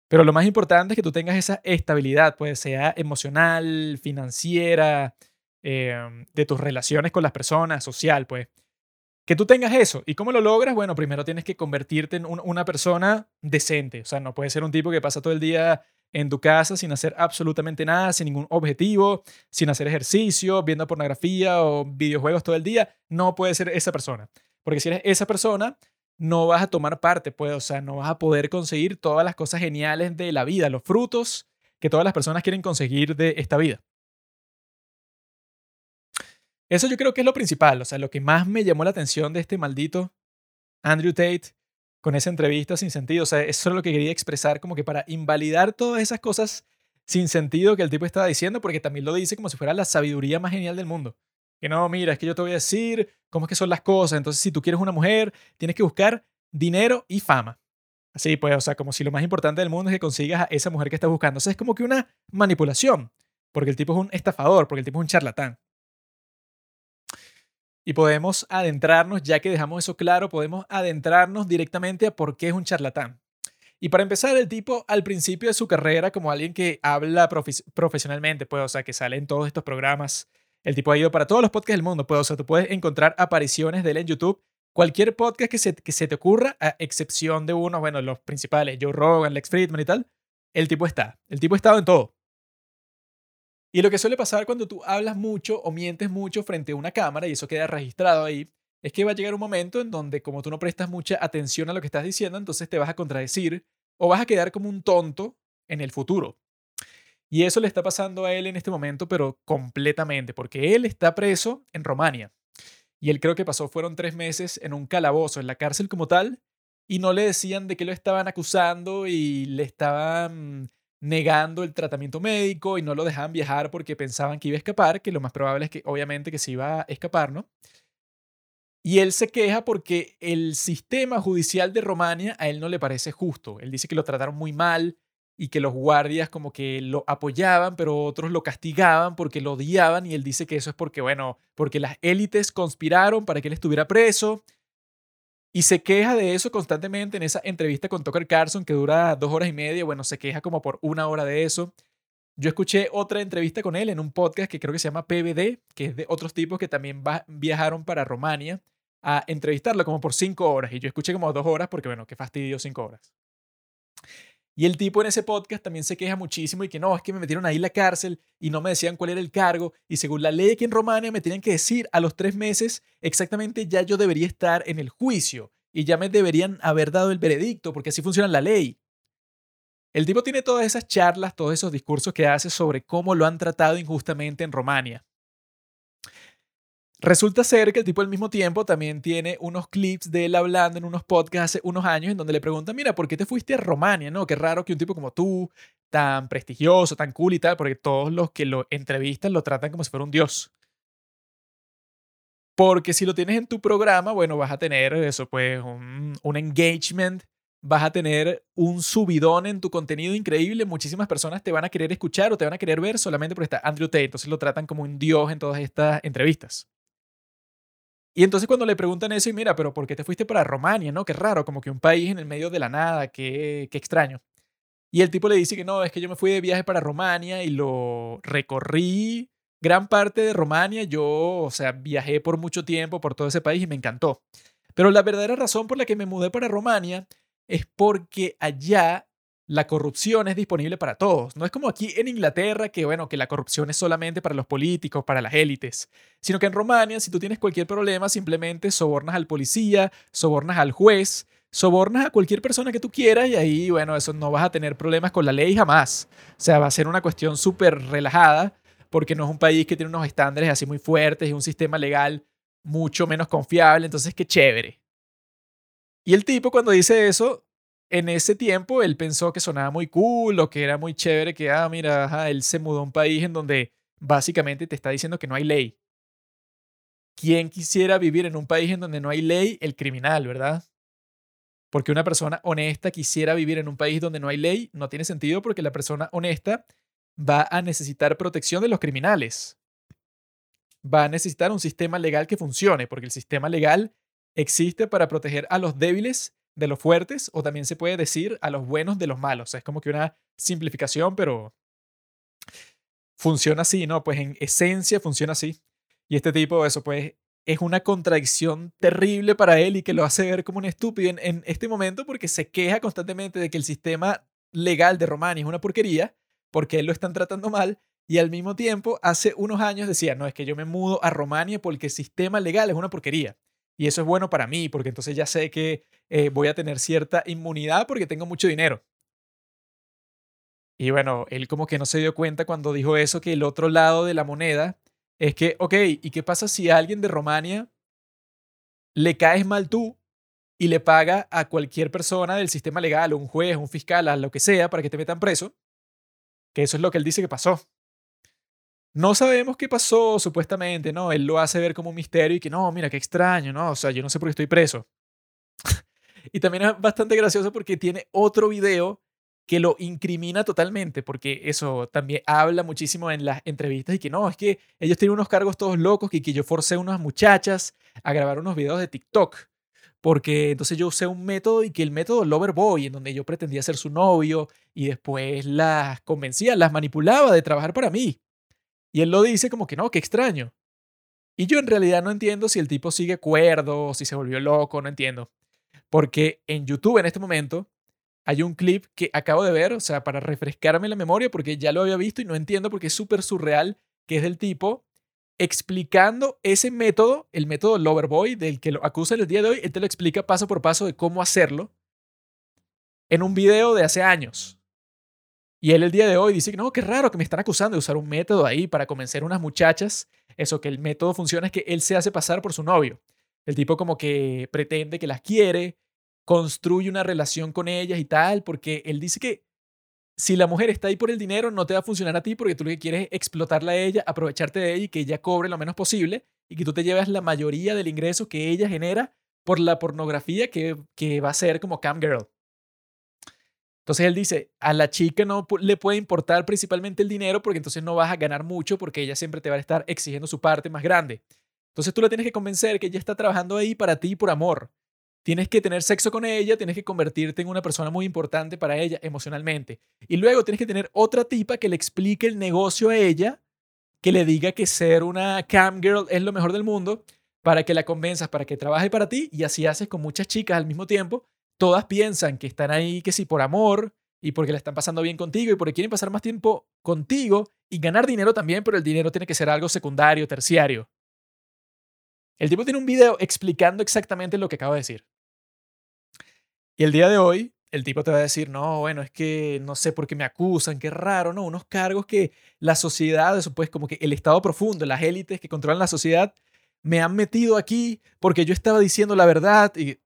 Pero lo más importante es que tú tengas esa estabilidad, pues sea emocional, financiera, em, de tus relaciones con las personas, social, pues. Que tú tengas eso. ¿Y cómo lo logras? Bueno, primero tienes que convertirte en una persona decente. O sea, no puedes ser un tipo que pasa todo el día en tu casa sin hacer absolutamente nada, sin ningún objetivo, sin hacer ejercicio, viendo pornografía o videojuegos todo el día. No puedes ser esa persona. Porque si eres esa persona, no vas a tomar parte, pues, o sea, no vas a poder conseguir todas las cosas geniales de la vida, los frutos que todas las personas quieren conseguir de esta vida. Eso yo creo que es lo principal, o sea, lo que más me llamó la atención de este maldito Andrew Tate con esa entrevista sin sentido, o sea, eso es lo que quería expresar como que para invalidar todas esas cosas sin sentido que el tipo estaba diciendo, porque también lo dice como si fuera la sabiduría más genial del mundo. Que no, mira, es que yo te voy a decir cómo es que son las cosas. Entonces, si tú quieres una mujer, tienes que buscar dinero y fama. Así pues, o sea, como si lo más importante del mundo es que consigas a esa mujer que estás buscando. O sea, es como que una manipulación, porque el tipo es un estafador, porque el tipo es un charlatán. Y podemos adentrarnos, ya que dejamos eso claro, podemos adentrarnos directamente a por qué es un charlatán. Y para empezar, el tipo al principio de su carrera, como alguien que habla profesionalmente, pues, o sea, que sale en todos estos programas, el tipo ha ido para todos los podcasts del mundo, pues, o sea, tú puedes encontrar apariciones de él en YouTube. Cualquier podcast que se, que se te ocurra, a excepción de uno, bueno, los principales, Joe Rogan, Lex Friedman y tal, el tipo está. El tipo ha estado en todo. Y lo que suele pasar cuando tú hablas mucho o mientes mucho frente a una cámara y eso queda registrado ahí, es que va a llegar un momento en donde como tú no prestas mucha atención a lo que estás diciendo, entonces te vas a contradecir o vas a quedar como un tonto en el futuro. Y eso le está pasando a él en este momento, pero completamente, porque él está preso en Romania. Y él creo que pasó, fueron tres meses en un calabozo, en la cárcel como tal, y no le decían de qué lo estaban acusando y le estaban negando el tratamiento médico y no lo dejaban viajar porque pensaban que iba a escapar, que lo más probable es que obviamente que se iba a escapar, ¿no? Y él se queja porque el sistema judicial de Romania a él no le parece justo. Él dice que lo trataron muy mal y que los guardias como que lo apoyaban, pero otros lo castigaban porque lo odiaban y él dice que eso es porque, bueno, porque las élites conspiraron para que él estuviera preso. Y se queja de eso constantemente en esa entrevista con Tucker Carlson que dura dos horas y media. Bueno, se queja como por una hora de eso. Yo escuché otra entrevista con él en un podcast que creo que se llama PBD, que es de otros tipos que también viajaron para Romania a entrevistarlo como por cinco horas y yo escuché como dos horas porque, bueno, qué fastidio cinco horas. Y el tipo en ese podcast también se queja muchísimo y que no, es que me metieron ahí en la cárcel y no me decían cuál era el cargo y según la ley aquí en Romania me tenían que decir a los tres meses exactamente ya yo debería estar en el juicio y ya me deberían haber dado el veredicto porque así funciona la ley. El tipo tiene todas esas charlas, todos esos discursos que hace sobre cómo lo han tratado injustamente en Romania. Resulta ser que el tipo al mismo tiempo también tiene unos clips de él hablando en unos podcasts hace unos años en donde le preguntan, mira, ¿por qué te fuiste a Romania? ¿No? Qué raro que un tipo como tú, tan prestigioso, tan cool y tal, porque todos los que lo entrevistan lo tratan como si fuera un dios. Porque si lo tienes en tu programa, bueno, vas a tener eso, pues un, un engagement, vas a tener un subidón en tu contenido increíble, muchísimas personas te van a querer escuchar o te van a querer ver solamente porque está Andrew Tate, entonces lo tratan como un dios en todas estas entrevistas. Y entonces cuando le preguntan eso, y mira, pero ¿por qué te fuiste para Romania? ¿No? Qué raro, como que un país en el medio de la nada, qué, qué extraño. Y el tipo le dice que no, es que yo me fui de viaje para Romania y lo recorrí gran parte de Romania. Yo, o sea, viajé por mucho tiempo por todo ese país y me encantó. Pero la verdadera razón por la que me mudé para Romania es porque allá la corrupción es disponible para todos. No es como aquí en Inglaterra, que bueno, que la corrupción es solamente para los políticos, para las élites, sino que en Romania, si tú tienes cualquier problema, simplemente sobornas al policía, sobornas al juez, sobornas a cualquier persona que tú quieras y ahí, bueno, eso no vas a tener problemas con la ley jamás. O sea, va a ser una cuestión súper relajada porque no es un país que tiene unos estándares así muy fuertes y un sistema legal mucho menos confiable, entonces qué chévere. Y el tipo cuando dice eso, en ese tiempo él pensó que sonaba muy cool o que era muy chévere, que, ah, mira, él se mudó a un país en donde básicamente te está diciendo que no hay ley. ¿Quién quisiera vivir en un país en donde no hay ley? El criminal, ¿verdad? Porque una persona honesta quisiera vivir en un país donde no hay ley, no tiene sentido porque la persona honesta va a necesitar protección de los criminales. Va a necesitar un sistema legal que funcione, porque el sistema legal existe para proteger a los débiles de los fuertes o también se puede decir a los buenos de los malos. Es como que una simplificación, pero funciona así, ¿no? Pues en esencia funciona así. Y este tipo, eso pues es una contradicción terrible para él y que lo hace ver como un estúpido en, este momento porque se queja constantemente de que el sistema legal de Romania es una porquería, porque él lo están tratando mal, y al mismo tiempo hace unos años decía, no, es que yo me mudo a Romania porque el sistema legal es una porquería. Y eso es bueno para mí, porque entonces ya sé que eh, voy a tener cierta inmunidad porque tengo mucho dinero. Y bueno, él como que no se dio cuenta cuando dijo eso, que el otro lado de la moneda es que, ok, ¿y qué pasa si a alguien de Romania le caes mal tú y le paga a cualquier persona del sistema legal, un juez, un fiscal, a lo que sea, para que te metan preso? Que eso es lo que él dice que pasó. No sabemos qué pasó, supuestamente, ¿no? Él lo hace ver como un misterio y que no, mira, qué extraño, ¿no? O sea, yo no sé por qué estoy preso. y también es bastante gracioso porque tiene otro video que lo incrimina totalmente, porque eso también habla muchísimo en las entrevistas y que no, es que ellos tienen unos cargos todos locos y que yo forcé a unas muchachas a grabar unos videos de TikTok porque entonces yo usé un método y que el método Loverboy, en donde yo pretendía ser su novio y después las convencía, las manipulaba de trabajar para mí. Y él lo dice como que no, qué extraño. Y yo en realidad no entiendo si el tipo sigue cuerdo, si se volvió loco, no entiendo. Porque en YouTube en este momento hay un clip que acabo de ver, o sea, para refrescarme la memoria, porque ya lo había visto y no entiendo porque es súper surreal, que es del tipo explicando ese método, el método Loverboy, del que lo acusa el día de hoy, él te lo explica paso por paso de cómo hacerlo en un video de hace años. Y él el día de hoy dice que no, qué raro que me están acusando de usar un método ahí para convencer a unas muchachas. Eso, que el método funciona es que él se hace pasar por su novio. El tipo como que pretende que las quiere, construye una relación con ellas y tal, porque él dice que si la mujer está ahí por el dinero, no te va a funcionar a ti porque tú lo que quieres es explotarla a ella, aprovecharte de ella y que ella cobre lo menos posible y que tú te lleves la mayoría del ingreso que ella genera por la pornografía que, que va a ser como cam girl. Entonces él dice, a la chica no le puede importar principalmente el dinero porque entonces no vas a ganar mucho porque ella siempre te va a estar exigiendo su parte más grande. Entonces tú la tienes que convencer que ella está trabajando ahí para ti por amor. Tienes que tener sexo con ella, tienes que convertirte en una persona muy importante para ella emocionalmente. Y luego tienes que tener otra tipa que le explique el negocio a ella, que le diga que ser una cam girl es lo mejor del mundo, para que la convenzas, para que trabaje para ti y así haces con muchas chicas al mismo tiempo. Todas piensan que están ahí, que sí, por amor y porque la están pasando bien contigo y porque quieren pasar más tiempo contigo y ganar dinero también, pero el dinero tiene que ser algo secundario, terciario. El tipo tiene un video explicando exactamente lo que acabo de decir. Y el día de hoy, el tipo te va a decir, no, bueno, es que no sé por qué me acusan, qué raro, ¿no? Unos cargos que la sociedad, pues como que el Estado profundo, las élites que controlan la sociedad, me han metido aquí porque yo estaba diciendo la verdad y...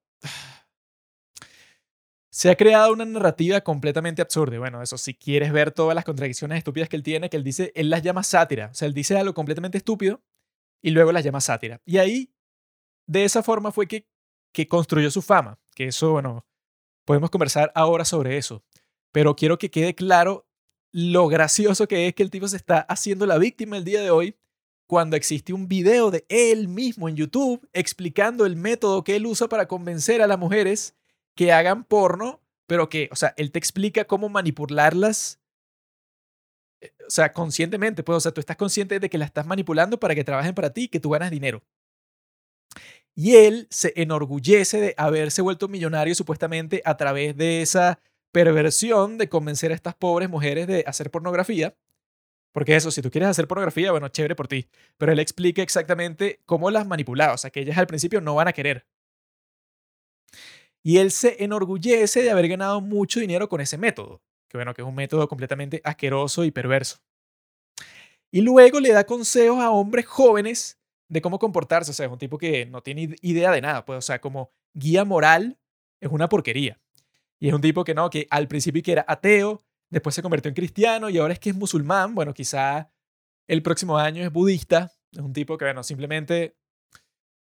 Se ha creado una narrativa completamente absurda. bueno, eso, si quieres ver todas las contradicciones estúpidas que él tiene, que él dice, él las llama sátira. O sea, él dice algo completamente estúpido y luego las llama sátira. Y ahí, de esa forma fue que, que construyó su fama. Que eso, bueno, Podemos conversar ahora sobre eso, pero quiero que quede claro lo gracioso que es que el tipo se está haciendo la víctima el día de hoy cuando existe un video de él mismo en YouTube explicando el método que él usa para convencer a las mujeres que hagan porno, pero que, o sea, él te explica cómo manipularlas, eh, o sea, conscientemente, pues, o sea, tú estás consciente de que la estás manipulando para que trabajen para ti y que tú ganas dinero. Y él se enorgullece de haberse vuelto millonario supuestamente a través de esa perversión de convencer a estas pobres mujeres de hacer pornografía. Porque eso, si tú quieres hacer pornografía, bueno, chévere por ti. Pero él explica exactamente cómo las manipulaba, o sea, que ellas al principio no van a querer. Y él se enorgullece de haber ganado mucho dinero con ese método, que bueno, que es un método completamente asqueroso y perverso. Y luego le da consejos a hombres jóvenes de cómo comportarse. O sea, es un tipo que no tiene idea de nada. Pues, o sea, como guía moral es una porquería. Y es un tipo que no, que al principio era ateo, después se convirtió en cristiano y ahora es que es musulmán. Bueno, quizá el próximo año es budista. Es un tipo que, bueno, simplemente...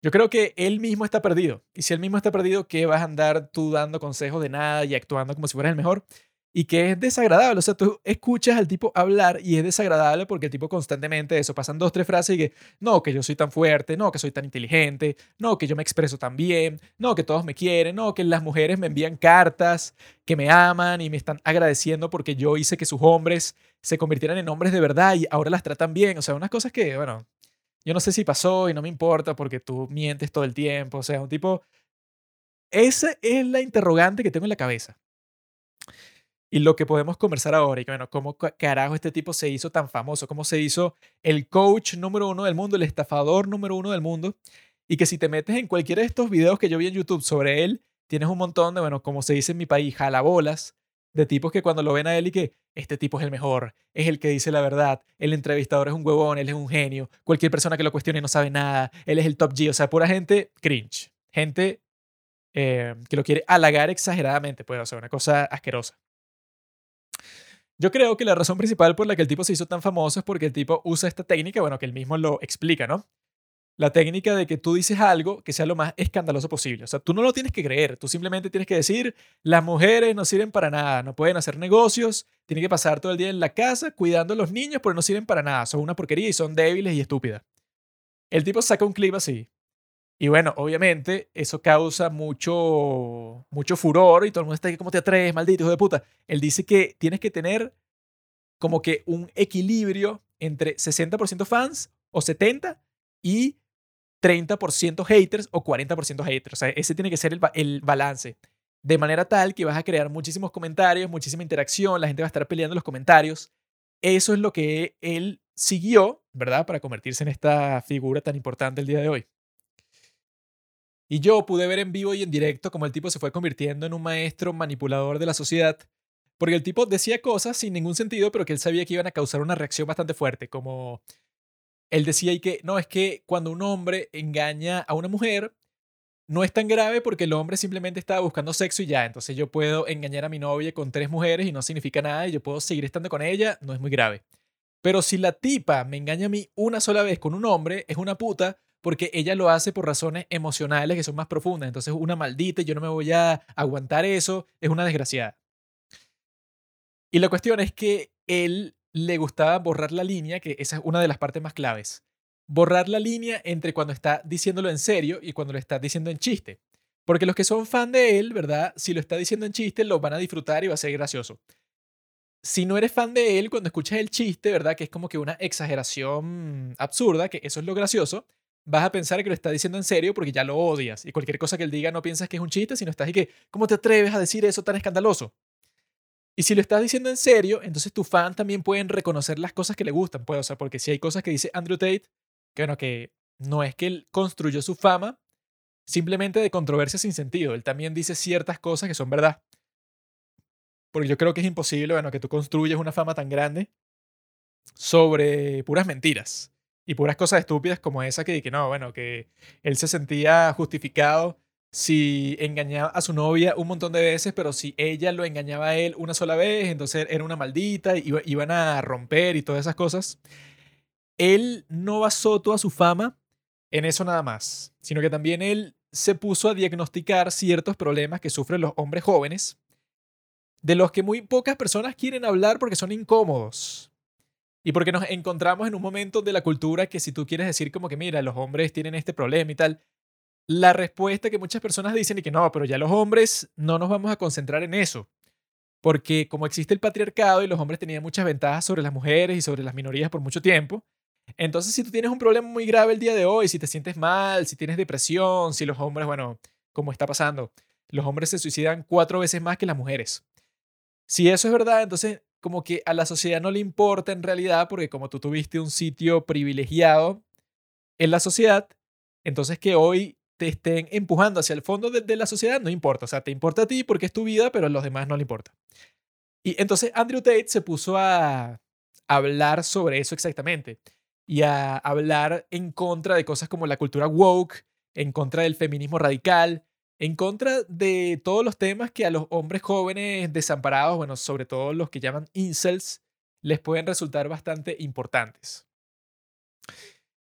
Yo creo que él mismo está perdido. Y si él mismo está perdido, ¿qué vas a andar tú dando consejos de nada y actuando como si fueras el mejor? y que es desagradable. O sea, tú escuchas al tipo hablar y es desagradable porque el tipo constantemente eso, pasan dos, tres frases y que, no, que yo soy tan fuerte, no, que soy tan inteligente, no, que yo me expreso tan bien, no, que todos me quieren, no, que las mujeres me envían cartas, que me aman y me están agradeciendo porque yo hice que sus hombres se convirtieran en hombres de verdad y ahora las tratan bien. O sea, unas cosas que, bueno, yo no sé si pasó y no me importa porque tú mientes todo el tiempo. O sea, un tipo... Esa es la interrogante que tengo en la cabeza. Y lo que podemos conversar ahora, y que bueno, cómo carajo este tipo se hizo tan famoso, cómo se hizo el coach número uno del mundo, el estafador número uno del mundo, y que si te metes en cualquiera de estos videos que yo vi en YouTube sobre él, tienes un montón de, bueno, como se dice en mi país, jalabolas, de tipos que cuando lo ven a él y que este tipo es el mejor, es el que dice la verdad, el entrevistador es un huevón, él es un genio, cualquier persona que lo cuestione no sabe nada, él es el top G, o sea, pura gente cringe, gente eh, que lo quiere halagar exageradamente, pues, o una cosa asquerosa. Yo creo que la razón principal por la que el tipo se hizo tan famoso es porque el tipo usa esta técnica, bueno, que él mismo lo explica, ¿no? La técnica de que tú dices algo que sea lo más escandaloso posible. O sea, tú no lo tienes que creer, tú simplemente tienes que decir, las mujeres no sirven para nada, no pueden hacer negocios, tienen que pasar todo el día en la casa cuidando a los niños porque no sirven para nada, son una porquería y son débiles y estúpidas. El tipo saca un clip así. Y bueno, obviamente eso causa mucho, mucho furor y todo el mundo está ahí, ¿cómo te atreves, maldito hijo de puta? Él dice que tienes que tener como que un equilibrio entre 60% fans o 70% y 30% haters o 40% haters. O sea, ese tiene que ser el, el balance. De manera tal que vas a crear muchísimos comentarios, muchísima interacción, la gente va a estar peleando en los comentarios. Eso es lo que él siguió, ¿verdad? Para convertirse en esta figura tan importante el día de hoy. Y yo pude ver en vivo y en directo cómo el tipo se fue convirtiendo en un maestro manipulador de la sociedad, porque el tipo decía cosas sin ningún sentido, pero que él sabía que iban a causar una reacción bastante fuerte, como él decía y que no, es que cuando un hombre engaña a una mujer, no es tan grave porque el hombre simplemente estaba buscando sexo y ya, entonces yo puedo engañar a mi novia con tres mujeres y no significa nada y yo puedo seguir estando con ella, no es muy grave. Pero si la tipa me engaña a mí una sola vez con un hombre, es una puta porque ella lo hace por razones emocionales que son más profundas. Entonces, una maldita, yo no me voy a aguantar eso, es una desgraciada. Y la cuestión es que él le gustaba borrar la línea, que esa es una de las partes más claves. Borrar la línea entre cuando está diciéndolo en serio y cuando lo está diciendo en chiste. Porque los que son fan de él, ¿verdad? Si lo está diciendo en chiste, lo van a disfrutar y va a ser gracioso. Si no eres fan de él, cuando escuchas el chiste, ¿verdad? Que es como que una exageración absurda, que eso es lo gracioso, vas a pensar que lo está diciendo en serio porque ya lo odias. Y cualquier cosa que él diga no piensas que es un chiste, sino estás y que, ¿cómo te atreves a decir eso tan escandaloso? Y si lo estás diciendo en serio, entonces tu fan también pueden reconocer las cosas que le gustan. Pues, o sea, porque si hay cosas que dice Andrew Tate, que bueno, que no es que él construyó su fama simplemente de controversia sin sentido. Él también dice ciertas cosas que son verdad. Porque yo creo que es imposible, bueno, que tú construyas una fama tan grande sobre puras mentiras y puras cosas estúpidas como esa que, que no, bueno, que él se sentía justificado si engañaba a su novia un montón de veces, pero si ella lo engañaba a él una sola vez, entonces era una maldita, y iban a romper y todas esas cosas. Él no basó toda su fama en eso nada más, sino que también él se puso a diagnosticar ciertos problemas que sufren los hombres jóvenes, de los que muy pocas personas quieren hablar porque son incómodos. Y porque nos encontramos en un momento de la cultura que si tú quieres decir como que, mira, los hombres tienen este problema y tal, la respuesta que muchas personas dicen y que no, pero ya los hombres no nos vamos a concentrar en eso. Porque como existe el patriarcado y los hombres tenían muchas ventajas sobre las mujeres y sobre las minorías por mucho tiempo, entonces si tú tienes un problema muy grave el día de hoy, si te sientes mal, si tienes depresión, si los hombres, bueno, como está pasando, los hombres se suicidan cuatro veces más que las mujeres. Si eso es verdad, entonces como que a la sociedad no le importa en realidad, porque como tú tuviste un sitio privilegiado en la sociedad, entonces que hoy te estén empujando hacia el fondo de, la sociedad no importa. O sea, te importa a ti porque es tu vida, pero a los demás no le importa. Y entonces Andrew Tate se puso a hablar sobre eso exactamente y a hablar en contra de cosas como la cultura woke, en contra del feminismo radical, en contra de todos los temas que a los hombres jóvenes desamparados, bueno, sobre todo los que llaman incels, les pueden resultar bastante importantes.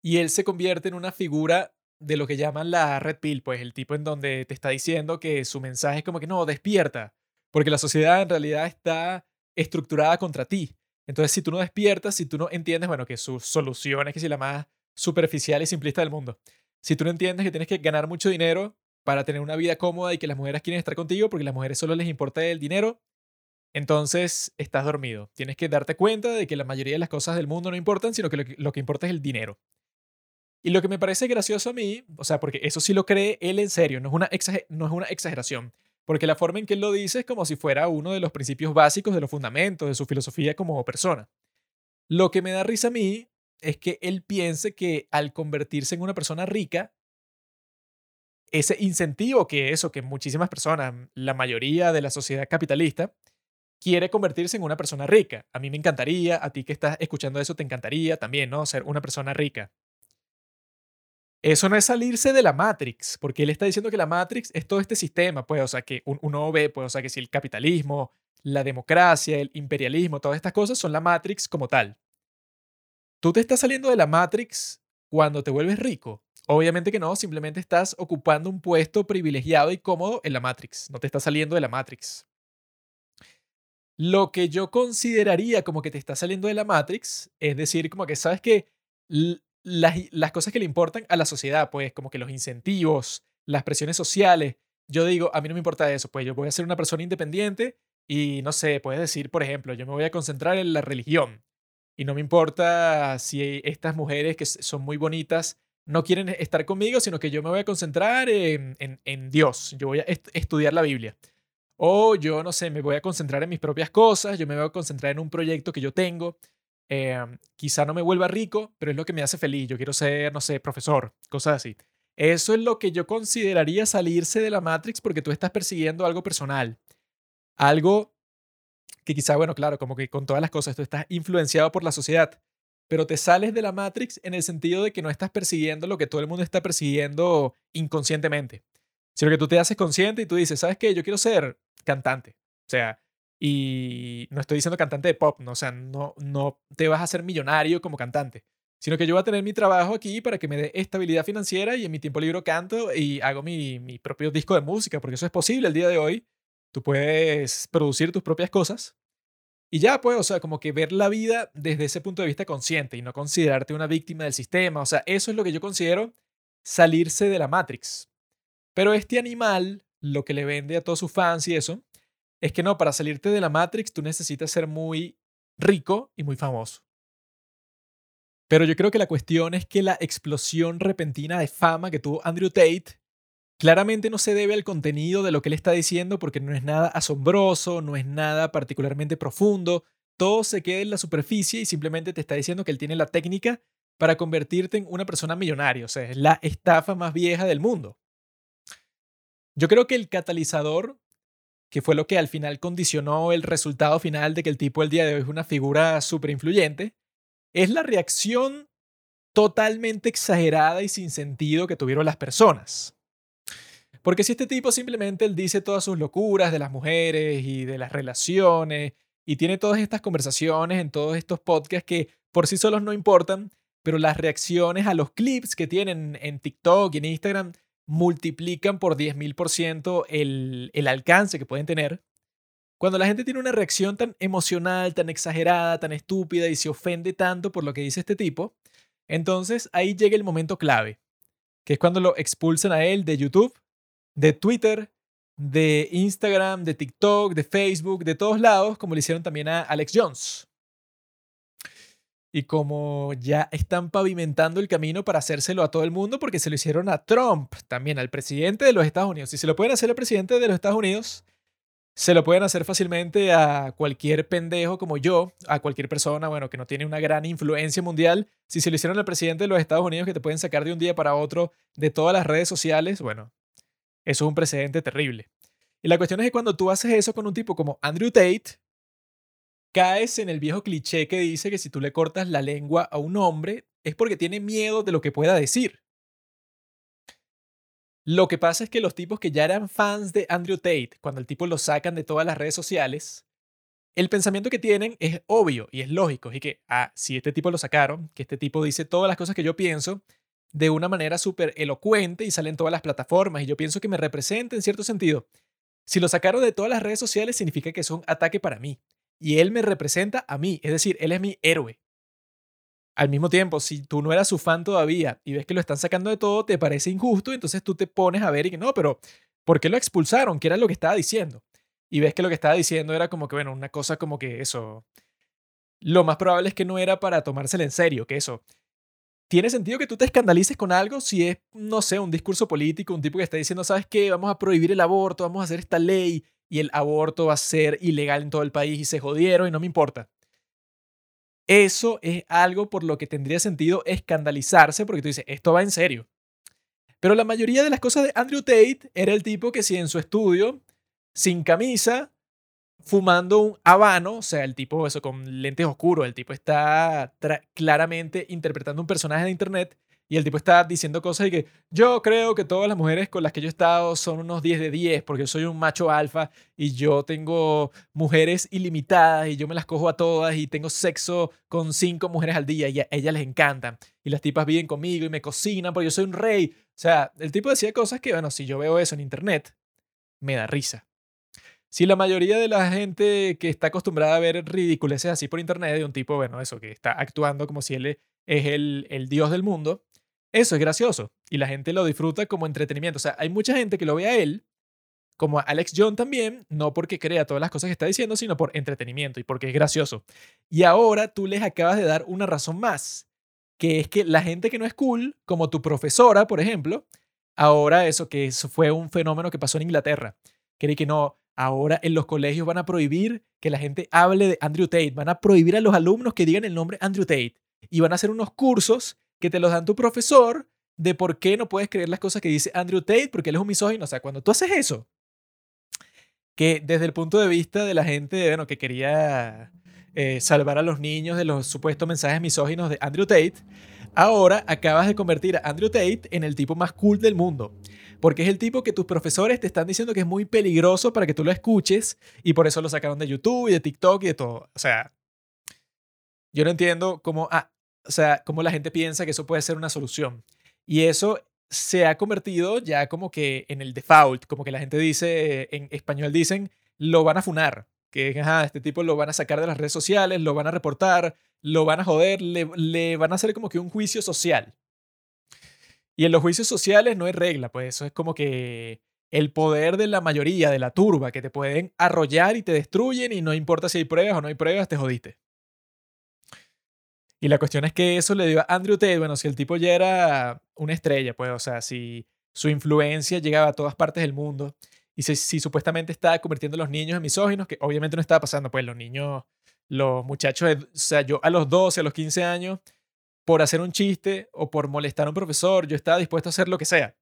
Y él se convierte en una figura de lo que llaman la red pill, pues el tipo en donde te está diciendo que su mensaje es como que no, despierta, porque la sociedad en realidad está estructurada contra ti. Entonces, si tú no despiertas, si tú no entiendes, bueno, que su solución es que si la más superficial y simplista del mundo. Si tú no entiendes que tienes que ganar mucho dinero para tener una vida cómoda y que las mujeres quieren estar contigo porque las mujeres solo les importa el dinero, entonces estás dormido. Tienes que darte cuenta de que la mayoría de las cosas del mundo no importan, sino que lo que, importa es el dinero. Y lo que me parece gracioso a mí, o sea, porque eso sí lo cree él en serio, no es una, exageración, porque la forma en que él lo dice es como si fuera uno de los principios básicos de los fundamentos de su filosofía como persona. Lo que me da risa a mí es que él piense que al convertirse en una persona rica, ese incentivo que eso, que muchísimas personas, la mayoría de la sociedad capitalista, quiere convertirse en una persona rica. A mí me encantaría, a ti que estás escuchando eso, te encantaría también, ¿no? Ser una persona rica. Eso no es salirse de la Matrix, porque él está diciendo que la Matrix es todo este sistema, pues, o sea, que uno ve, pues, o sea, que si el capitalismo, la democracia, el imperialismo, todas estas cosas son la Matrix como tal. Tú te estás saliendo de la Matrix cuando te vuelves rico. Obviamente que no, simplemente estás ocupando un puesto privilegiado y cómodo en la Matrix, no te estás saliendo de la Matrix. Lo que yo consideraría como que te está saliendo de la Matrix, es decir, como que sabes que las, las cosas que le importan a la sociedad, pues como que los incentivos, las presiones sociales. Yo digo, a mí no me importa eso, pues yo voy a ser una persona independiente y no sé, puedes decir, por ejemplo, yo me voy a concentrar en la religión y no me importa si estas mujeres que son muy bonitas no quieren estar conmigo, sino que yo me voy a concentrar en, en, Dios, yo voy a estudiar la Biblia. O yo, no sé, me voy a concentrar en mis propias cosas, yo me voy a concentrar en un proyecto que yo tengo. Em, quizá no me vuelva rico, pero es lo que me hace feliz. Yo quiero ser, no sé, profesor, cosas así. Eso es lo que yo consideraría salirse de la Matrix porque tú estás persiguiendo algo personal. Algo que quizá, bueno, claro, como que con todas las cosas tú estás influenciado por la sociedad, pero te sales de la Matrix en el sentido de que no estás persiguiendo lo que todo el mundo está persiguiendo inconscientemente, sino que tú te haces consciente y tú dices, ¿sabes qué? Yo quiero ser cantante. O sea, y no estoy diciendo cantante de pop, ¿no? o sea, no, no te vas a hacer millonario como cantante, sino que yo voy a tener mi trabajo aquí para que me dé estabilidad financiera y en mi tiempo libre canto y hago mi, mi propio disco de música, porque eso es posible el día de hoy. Tú puedes producir tus propias cosas y ya, pues, o sea, como que ver la vida desde ese punto de vista consciente y no considerarte una víctima del sistema. O sea, eso es lo que yo considero salirse de la Matrix. Pero este animal, lo que le vende a todos sus fans y eso, es que no, para salirte de la Matrix tú necesitas ser muy rico y muy famoso. Pero yo creo que la cuestión es que la explosión repentina de fama que tuvo Andrew Tate claramente no se debe al contenido de lo que él está diciendo porque no es nada asombroso, no es nada particularmente profundo, todo se queda en la superficie y simplemente te está diciendo que él tiene la técnica para convertirte en una persona millonaria, o sea, es la estafa más vieja del mundo. Yo creo que el catalizador, que fue lo que al final condicionó el resultado final de que el tipo el día de hoy es una figura súper influyente, es la reacción totalmente exagerada y sin sentido que tuvieron las personas. Porque si este tipo simplemente él dice todas sus locuras de las mujeres y de las relaciones y tiene todas estas conversaciones en todos estos podcasts que por sí solos no importan, pero las reacciones a los clips que tienen en TikTok y en Instagram multiplican por 10.000% el, el alcance que pueden tener. Cuando la gente tiene una reacción tan emocional, tan exagerada, tan estúpida y se ofende tanto por lo que dice este tipo, entonces ahí llega el momento clave, que es cuando lo expulsan a él de YouTube, de Twitter, de Instagram, de TikTok, de Facebook, de todos lados, como le hicieron también a Alex Jones y como ya están pavimentando el camino para hacérselo a todo el mundo porque se lo hicieron a Trump, también al presidente de los Estados Unidos. Si se lo pueden hacer al presidente de los Estados Unidos, se lo pueden hacer fácilmente a cualquier pendejo como yo, a cualquier persona, bueno, que no tiene una gran influencia mundial. Si se lo hicieron al presidente de los Estados Unidos, que te pueden sacar de un día para otro de todas las redes sociales, bueno, eso es un precedente terrible. Y la cuestión es que cuando tú haces eso con un tipo como Andrew Tate, caes en el viejo cliché que dice que si tú le cortas la lengua a un hombre es porque tiene miedo de lo que pueda decir. Lo que pasa es que los tipos que ya eran fans de Andrew Tate, cuando el tipo lo sacan de todas las redes sociales, el pensamiento que tienen es obvio y es lógico. Y que, ah, si este tipo lo sacaron, que este tipo dice todas las cosas que yo pienso de una manera súper elocuente y sale en todas las plataformas y yo pienso que me representa en cierto sentido. Si lo sacaron de todas las redes sociales significa que es un ataque para mí y él me representa a mí, es decir, él es mi héroe. Al mismo tiempo, si tú no eras su fan todavía y ves que lo están sacando de todo, te parece injusto, entonces tú te pones a ver y que no, pero ¿por qué lo expulsaron? ¿Qué era lo que estaba diciendo? Y ves que lo que estaba diciendo era como que, bueno, una cosa como que eso. Lo más probable es que no era para tomársela en serio, que eso. Tiene sentido que tú te escandalices con algo si es, no sé, un discurso político, un tipo que está diciendo, ¿sabes qué? Vamos a prohibir el aborto, vamos a hacer esta ley y el aborto va a ser ilegal en todo el país y se jodieron y no me importa. Eso es algo por lo que tendría sentido escandalizarse porque tú dices, esto va en serio. Pero la mayoría de las cosas de Andrew Tate era el tipo que si en su estudio, sin camisa, fumando un habano, o sea, el tipo eso con lentes oscuros, el tipo está claramente interpretando un personaje de internet y el tipo está diciendo cosas y que yo creo que todas las mujeres con las que yo he estado son unos 10 de 10 porque yo soy un macho alfa y yo tengo mujeres ilimitadas y yo me las cojo a todas y tengo sexo con cinco mujeres al día y a ellas les encantan. Y las tipas viven conmigo y me cocinan porque yo soy un rey. O sea, el tipo decía cosas que, bueno, si yo veo eso en internet, me da risa. Si la mayoría de la gente que está acostumbrada a ver ridiculeces así por internet de un tipo, bueno, eso, que está actuando como si él es el, el dios del mundo, eso es gracioso y la gente lo disfruta como entretenimiento. O sea, hay mucha gente que lo ve a él, como a Alex John también, no porque crea todas las cosas que está diciendo, sino por entretenimiento y porque es gracioso. Y ahora tú les acabas de dar una razón más, que es que la gente que no es cool, como tu profesora, por ejemplo, ahora eso que eso fue un fenómeno que pasó en Inglaterra, cree que no, ahora en los colegios van a prohibir que la gente hable de Andrew Tate, van a prohibir a los alumnos que digan el nombre Andrew Tate y van a hacer unos cursos que te los dan tu profesor de por qué no puedes creer las cosas que dice Andrew Tate porque él es un misógino. O sea, cuando tú haces eso, que desde el punto de vista de la gente bueno, que quería eh, salvar a los niños de los supuestos mensajes misóginos de Andrew Tate, ahora acabas de convertir a Andrew Tate en el tipo más cool del mundo. Porque es el tipo que tus profesores te están diciendo que es muy peligroso para que tú lo escuches y por eso lo sacaron de YouTube y de TikTok y de todo. O sea, yo no entiendo cómo, ah, o sea, cómo la gente piensa que eso puede ser una solución. Y eso se ha convertido ya como que en el default, como que la gente dice, en español dicen, lo van a funar, que ajá, este tipo lo van a sacar de las redes sociales, lo van a reportar, lo van a joder, le, le van a hacer como que un juicio social. Y en los juicios sociales no hay regla, pues eso es como que el poder de la mayoría, de la turba, que te pueden arrollar y te destruyen y no importa si hay pruebas o no hay pruebas, te jodiste. Y la cuestión es que eso le dio a Andrew Tate, bueno, si el tipo ya era una estrella, pues, o sea, si su influencia llegaba a todas partes del mundo y si, supuestamente estaba convirtiendo a los niños en misóginos, que obviamente no estaba pasando, pues los niños, los muchachos, o sea, yo a los 12, a los 15 años, por hacer un chiste o por molestar a un profesor, yo estaba dispuesto a hacer lo que sea.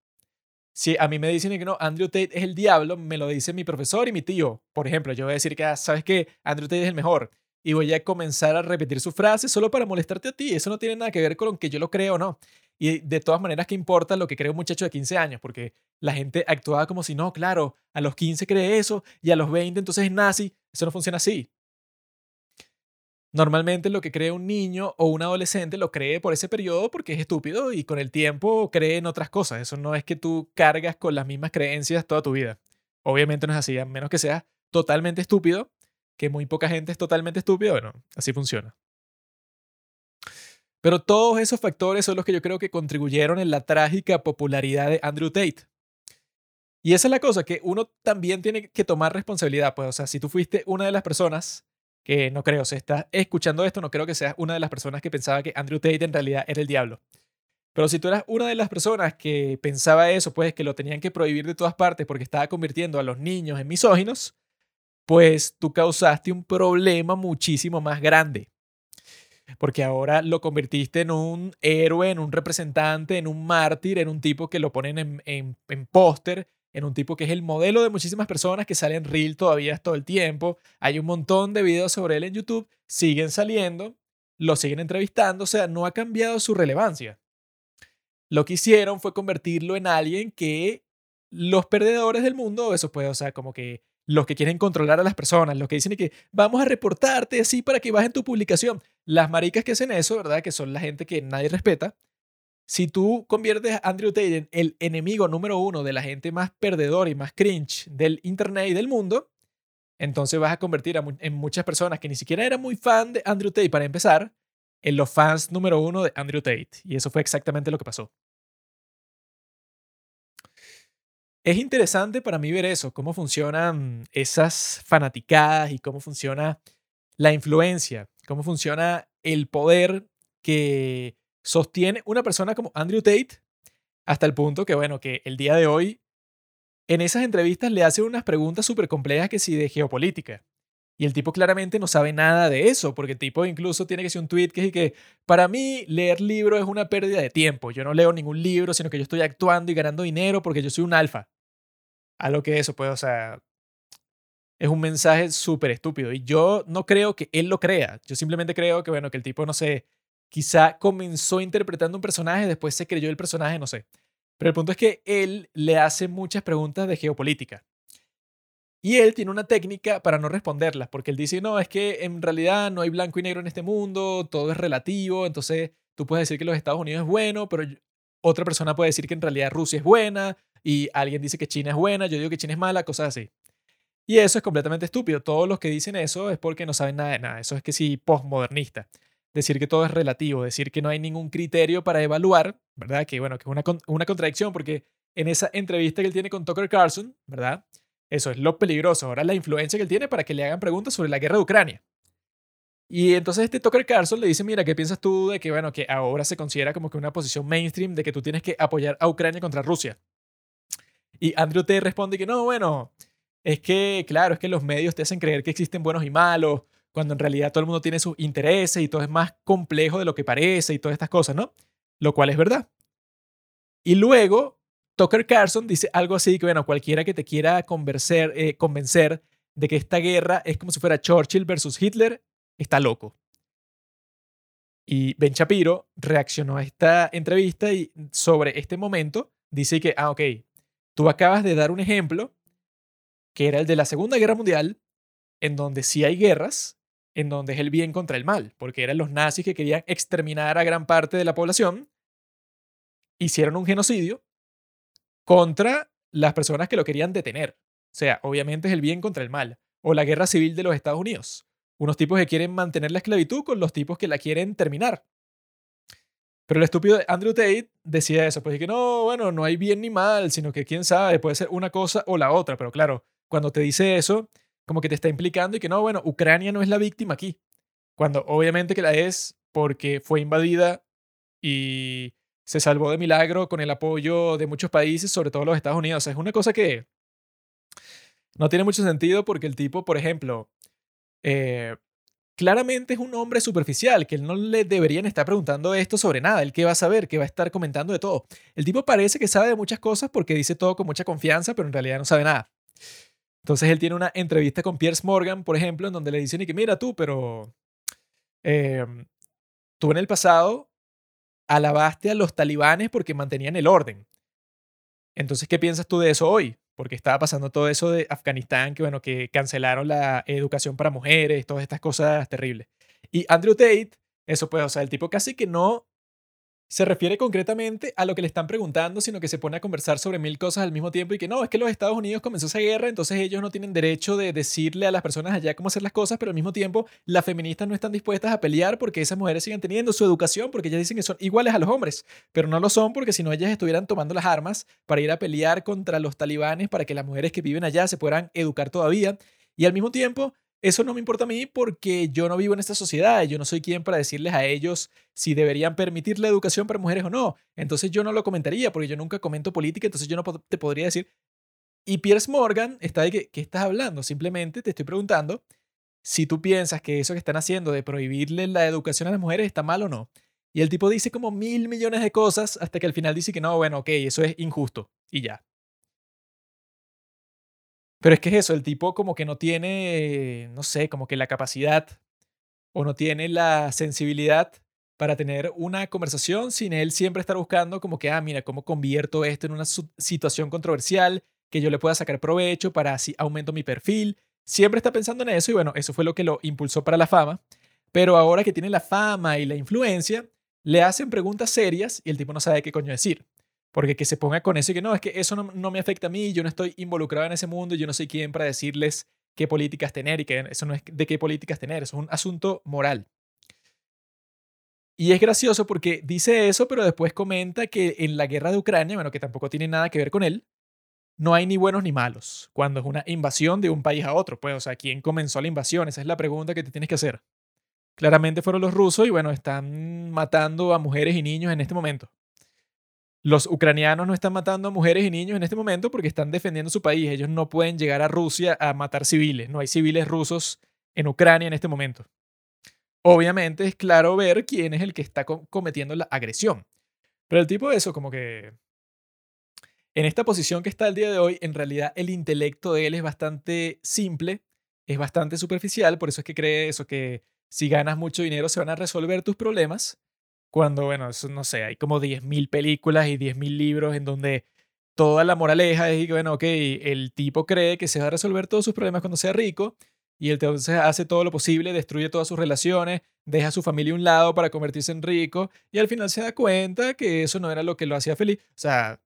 Si a mí me dicen que no, Andrew Tate es el diablo, me lo dice mi profesor y mi tío. Por ejemplo, yo voy a decir que, ah, ¿sabes qué? Andrew Tate es el mejor y voy a comenzar a repetir su frase solo para molestarte a ti. Eso no tiene nada que ver con que yo lo creo o no. Y de todas maneras, ¿qué importa lo que cree un muchacho de 15 años? Porque la gente actuaba como si no, claro, a los 15 cree eso y a los 20 entonces es nazi. Eso no funciona así. Normalmente lo que cree un niño o un adolescente lo cree por ese periodo porque es estúpido y con el tiempo cree en otras cosas. Eso no es que tú cargas con las mismas creencias toda tu vida. Obviamente no es así, a menos que seas totalmente estúpido que muy poca gente es totalmente estúpida, bueno, así funciona. Pero todos esos factores son los que yo creo que contribuyeron en la trágica popularidad de Andrew Tate. Y esa es la cosa, que uno también tiene que tomar responsabilidad. Pues, o sea, si tú fuiste una de las personas, que no creo, si estás escuchando esto, no creo que seas una de las personas que pensaba que Andrew Tate en realidad era el diablo. Pero si tú eras una de las personas que pensaba eso, pues que lo tenían que prohibir de todas partes porque estaba convirtiendo a los niños en misóginos, pues tú causaste un problema muchísimo más grande. Porque ahora lo convertiste en un héroe, en un representante, en un mártir, en un tipo que lo ponen en, en, póster, en un tipo que es el modelo de muchísimas personas que salen reel todavía todo el tiempo. Hay un montón de videos sobre él en YouTube, siguen saliendo, lo siguen entrevistando, o sea, no ha cambiado su relevancia. Lo que hicieron fue convertirlo en alguien que los perdedores del mundo, eso puede, o sea, como que los que quieren controlar a las personas, los que dicen que vamos a reportarte así para que bajen tu publicación. Las maricas que hacen eso, ¿verdad? Que son la gente que nadie respeta. Si tú conviertes a Andrew Tate en el enemigo número uno de la gente más perdedora y más cringe del Internet y del mundo, entonces vas a convertir a muchas personas que ni siquiera eran muy fan de Andrew Tate para empezar, en los fans número uno de Andrew Tate. Y eso fue exactamente lo que pasó. Es interesante para mí ver eso, cómo funcionan esas fanaticadas y cómo funciona la influencia, cómo funciona el poder que sostiene una persona como Andrew Tate hasta el punto que, bueno, que el día de hoy en esas entrevistas le hace unas preguntas súper complejas que sí de geopolítica. Y el tipo claramente no sabe nada de eso, porque el tipo incluso tiene que ser un tweet que es que para mí leer libros es una pérdida de tiempo. Yo no leo ningún libro, sino que yo estoy actuando y ganando dinero porque yo soy un alfa a lo que eso puede, o sea, es un mensaje súper estúpido. Y yo no creo que él lo crea. Yo simplemente creo que, bueno, que el tipo, no sé, quizá comenzó interpretando un personaje, después se creyó el personaje, no sé. Pero el punto es que él le hace muchas preguntas de geopolítica. Y él tiene una técnica para no responderlas, porque él dice, no, es que en realidad no hay blanco y negro en este mundo, todo es relativo, entonces tú puedes decir que los Estados Unidos es bueno, pero otra persona puede decir que en realidad Rusia es buena, y alguien dice que China es buena, yo digo que China es mala, cosas así. Y eso es completamente estúpido. Todos los que dicen eso es porque no saben nada de nada. Eso es que sí, postmodernista. decir que todo es relativo, decir que no hay ningún criterio para evaluar, ¿verdad? Que bueno, que es una, una contradicción porque en esa entrevista que él tiene con Tucker Carlson, ¿verdad? Eso es lo peligroso. Ahora la influencia que él tiene para que le hagan preguntas sobre la guerra de Ucrania. Y entonces este Tucker Carlson le dice, mira, ¿qué piensas tú de que, bueno, que ahora se considera como que una posición mainstream de que tú tienes que apoyar a Ucrania contra Rusia? Y Andrew Tate responde que no, bueno, es que, claro, es que los medios te hacen creer que existen buenos y malos, cuando en realidad todo el mundo tiene sus intereses y todo es más complejo de lo que parece y todas estas cosas, ¿no? Lo cual es verdad. Y luego, Tucker Carlson dice algo así que, bueno, cualquiera que te quiera convencer, eh, convencer de que esta guerra es como si fuera Churchill versus Hitler, está loco. Y Ben Shapiro reaccionó a esta entrevista y sobre este momento dice que, ah, ok, tú acabas de dar un ejemplo que era el de la Segunda Guerra Mundial, en donde sí hay guerras, en donde es el bien contra el mal, porque eran los nazis que querían exterminar a gran parte de la población, hicieron un genocidio contra las personas que lo querían detener. O sea, obviamente es el bien contra el mal. O la guerra civil de los Estados Unidos. Unos tipos que quieren mantener la esclavitud con los tipos que la quieren terminar. Pero el estúpido Andrew Tate decía eso, pues que no, bueno, no hay bien ni mal, sino que quién sabe, puede ser una cosa o la otra. Pero claro, cuando te dice eso, como que te está implicando y que no, bueno, Ucrania no es la víctima aquí. Cuando obviamente que la es porque fue invadida y se salvó de milagro con el apoyo de muchos países, sobre todo los Estados Unidos. es una cosa que no tiene mucho sentido porque el tipo, por ejemplo, eh, claramente es un hombre superficial, que él no le deberían estar preguntando esto sobre nada. Él qué va a saber, que va a estar comentando de todo. El tipo parece que sabe de muchas cosas porque dice todo con mucha confianza, pero en realidad no sabe nada. Entonces él tiene una entrevista con Piers Morgan, por ejemplo, en donde le dicen y que mira tú, pero em, tú en el pasado alabaste a los talibanes porque mantenían el orden. Entonces, ¿qué piensas tú de eso hoy? Porque estaba pasando todo eso de Afganistán, que bueno, que cancelaron la educación para mujeres, todas estas cosas terribles. Y Andrew Tate, eso pues, o sea, el tipo casi que no se refiere concretamente a lo que le están preguntando, sino que se pone a conversar sobre mil cosas al mismo tiempo y que no, es que los Estados Unidos comenzó esa guerra, entonces ellos no tienen derecho de decirle a las personas allá cómo hacer las cosas, pero al mismo tiempo las feministas no están dispuestas a pelear porque esas mujeres siguen teniendo su educación, porque ellas dicen que son iguales a los hombres, pero no lo son porque si no ellas estuvieran tomando las armas para ir a pelear contra los talibanes para que las mujeres que viven allá se puedan educar todavía. Y al mismo tiempo, eso no me importa a mí porque yo no vivo en esta sociedad yo no soy quien para decirles a ellos si deberían permitir la educación para mujeres o no. Entonces yo no lo comentaría porque yo nunca comento política, entonces yo no te podría decir. Y Piers Morgan está de que, ¿qué estás hablando? Simplemente te estoy preguntando si tú piensas que eso que están haciendo de prohibirle la educación a las mujeres está mal o no. Y el tipo dice como mil millones de cosas hasta que al final dice que no, bueno, ok, eso es injusto. Y ya. Pero es que es eso, el tipo como que no tiene, no sé, como que la capacidad o no tiene la sensibilidad para tener una conversación sin él siempre estar buscando como que, ah, mira, cómo convierto esto en una situación controversial que yo le pueda sacar provecho para así aumento mi perfil. Siempre está pensando en eso y bueno, eso fue lo que lo impulsó para la fama. Pero ahora que tiene la fama y la influencia, le hacen preguntas serias y el tipo no sabe qué coño decir. Porque que se ponga con eso y que no, es que eso no, me afecta a mí, yo no estoy involucrado en ese mundo, yo no soy quien para decirles qué políticas tener y que eso no es de qué políticas tener, eso es un asunto moral. Y es gracioso porque dice eso, pero después comenta que en la guerra de Ucrania, bueno, que tampoco tiene nada que ver con él, no hay ni buenos ni malos cuando es una invasión de un país a otro. Pues, o sea, ¿quién comenzó la invasión? Esa es la pregunta que te tienes que hacer. Claramente fueron los rusos y bueno, están matando a mujeres y niños en este momento. Los ucranianos no están matando a mujeres y niños en este momento porque están defendiendo su país. Ellos no pueden llegar a Rusia a matar civiles. No hay civiles rusos en Ucrania en este momento. Obviamente es claro ver quién es el que está cometiendo la agresión. Pero el tipo de eso, como que en esta posición que está el día de hoy, en realidad el intelecto de él es bastante simple, es bastante superficial, por eso es que cree eso, que si ganas mucho dinero se van a resolver tus problemas cuando, bueno, eso no sé, hay como 10.000 películas y 10.000 libros en donde toda la moraleja es que, bueno, ok, el tipo cree que se va a resolver todos sus problemas cuando sea rico y entonces hace todo lo posible, destruye todas sus relaciones, deja a su familia a un lado para convertirse en rico y al final se da cuenta que eso no era lo que lo hacía feliz. O sea,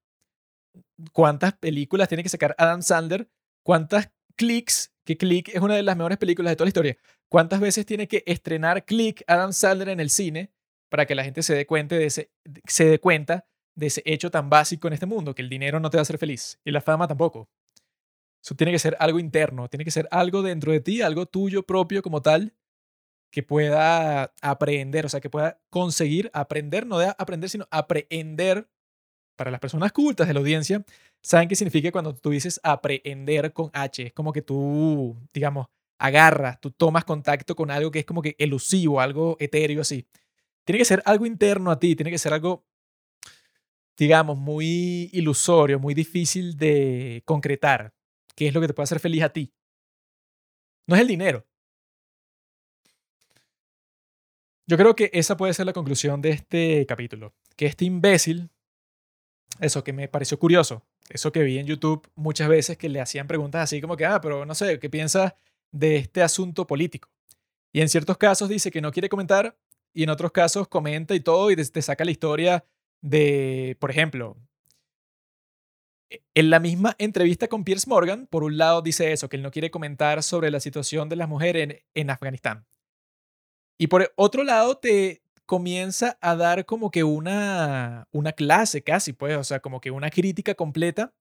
¿cuántas películas tiene que sacar Adam Sandler? ¿Cuántas clics que Click es una de las mejores películas de toda la historia. ¿Cuántas veces tiene que estrenar Click Adam Sandler en el cine para que la gente se dé cuenta de ese, se dé cuenta de ese hecho tan básico en este mundo, que el dinero no te va a hacer feliz y la fama tampoco? Eso tiene que ser algo interno, tiene que ser algo dentro de ti, algo tuyo propio como tal, que pueda aprender, o sea, que pueda conseguir aprender, no de aprender, sino aprender. Para las personas cultas de la audiencia, saben qué significa cuando tú dices aprender con H. Es como que tú, digamos, agarras, tú tomas contacto con algo que es como que elusivo, algo etéreo así. Tiene que ser algo interno a ti, tiene que ser algo, digamos, muy ilusorio, muy difícil de concretar. ¿Qué es lo que te puede hacer feliz a ti? No es el dinero. Yo creo que esa puede ser la conclusión de este capítulo. Que este imbécil, eso que me pareció curioso, eso que vi en YouTube muchas veces que le hacían preguntas así como que, ah, pero no sé, ¿qué piensas de este asunto político? Y en ciertos casos dice que no quiere comentar y en otros casos comenta y todo y te saca la historia de, por ejemplo, e, en la misma entrevista con Piers Morgan, por un lado dice eso, que él no quiere comentar sobre la situación de las mujeres en Afganistán. Y por otro lado, te comienza a dar como que una, una clase casi, pues, o sea, como que una crítica completa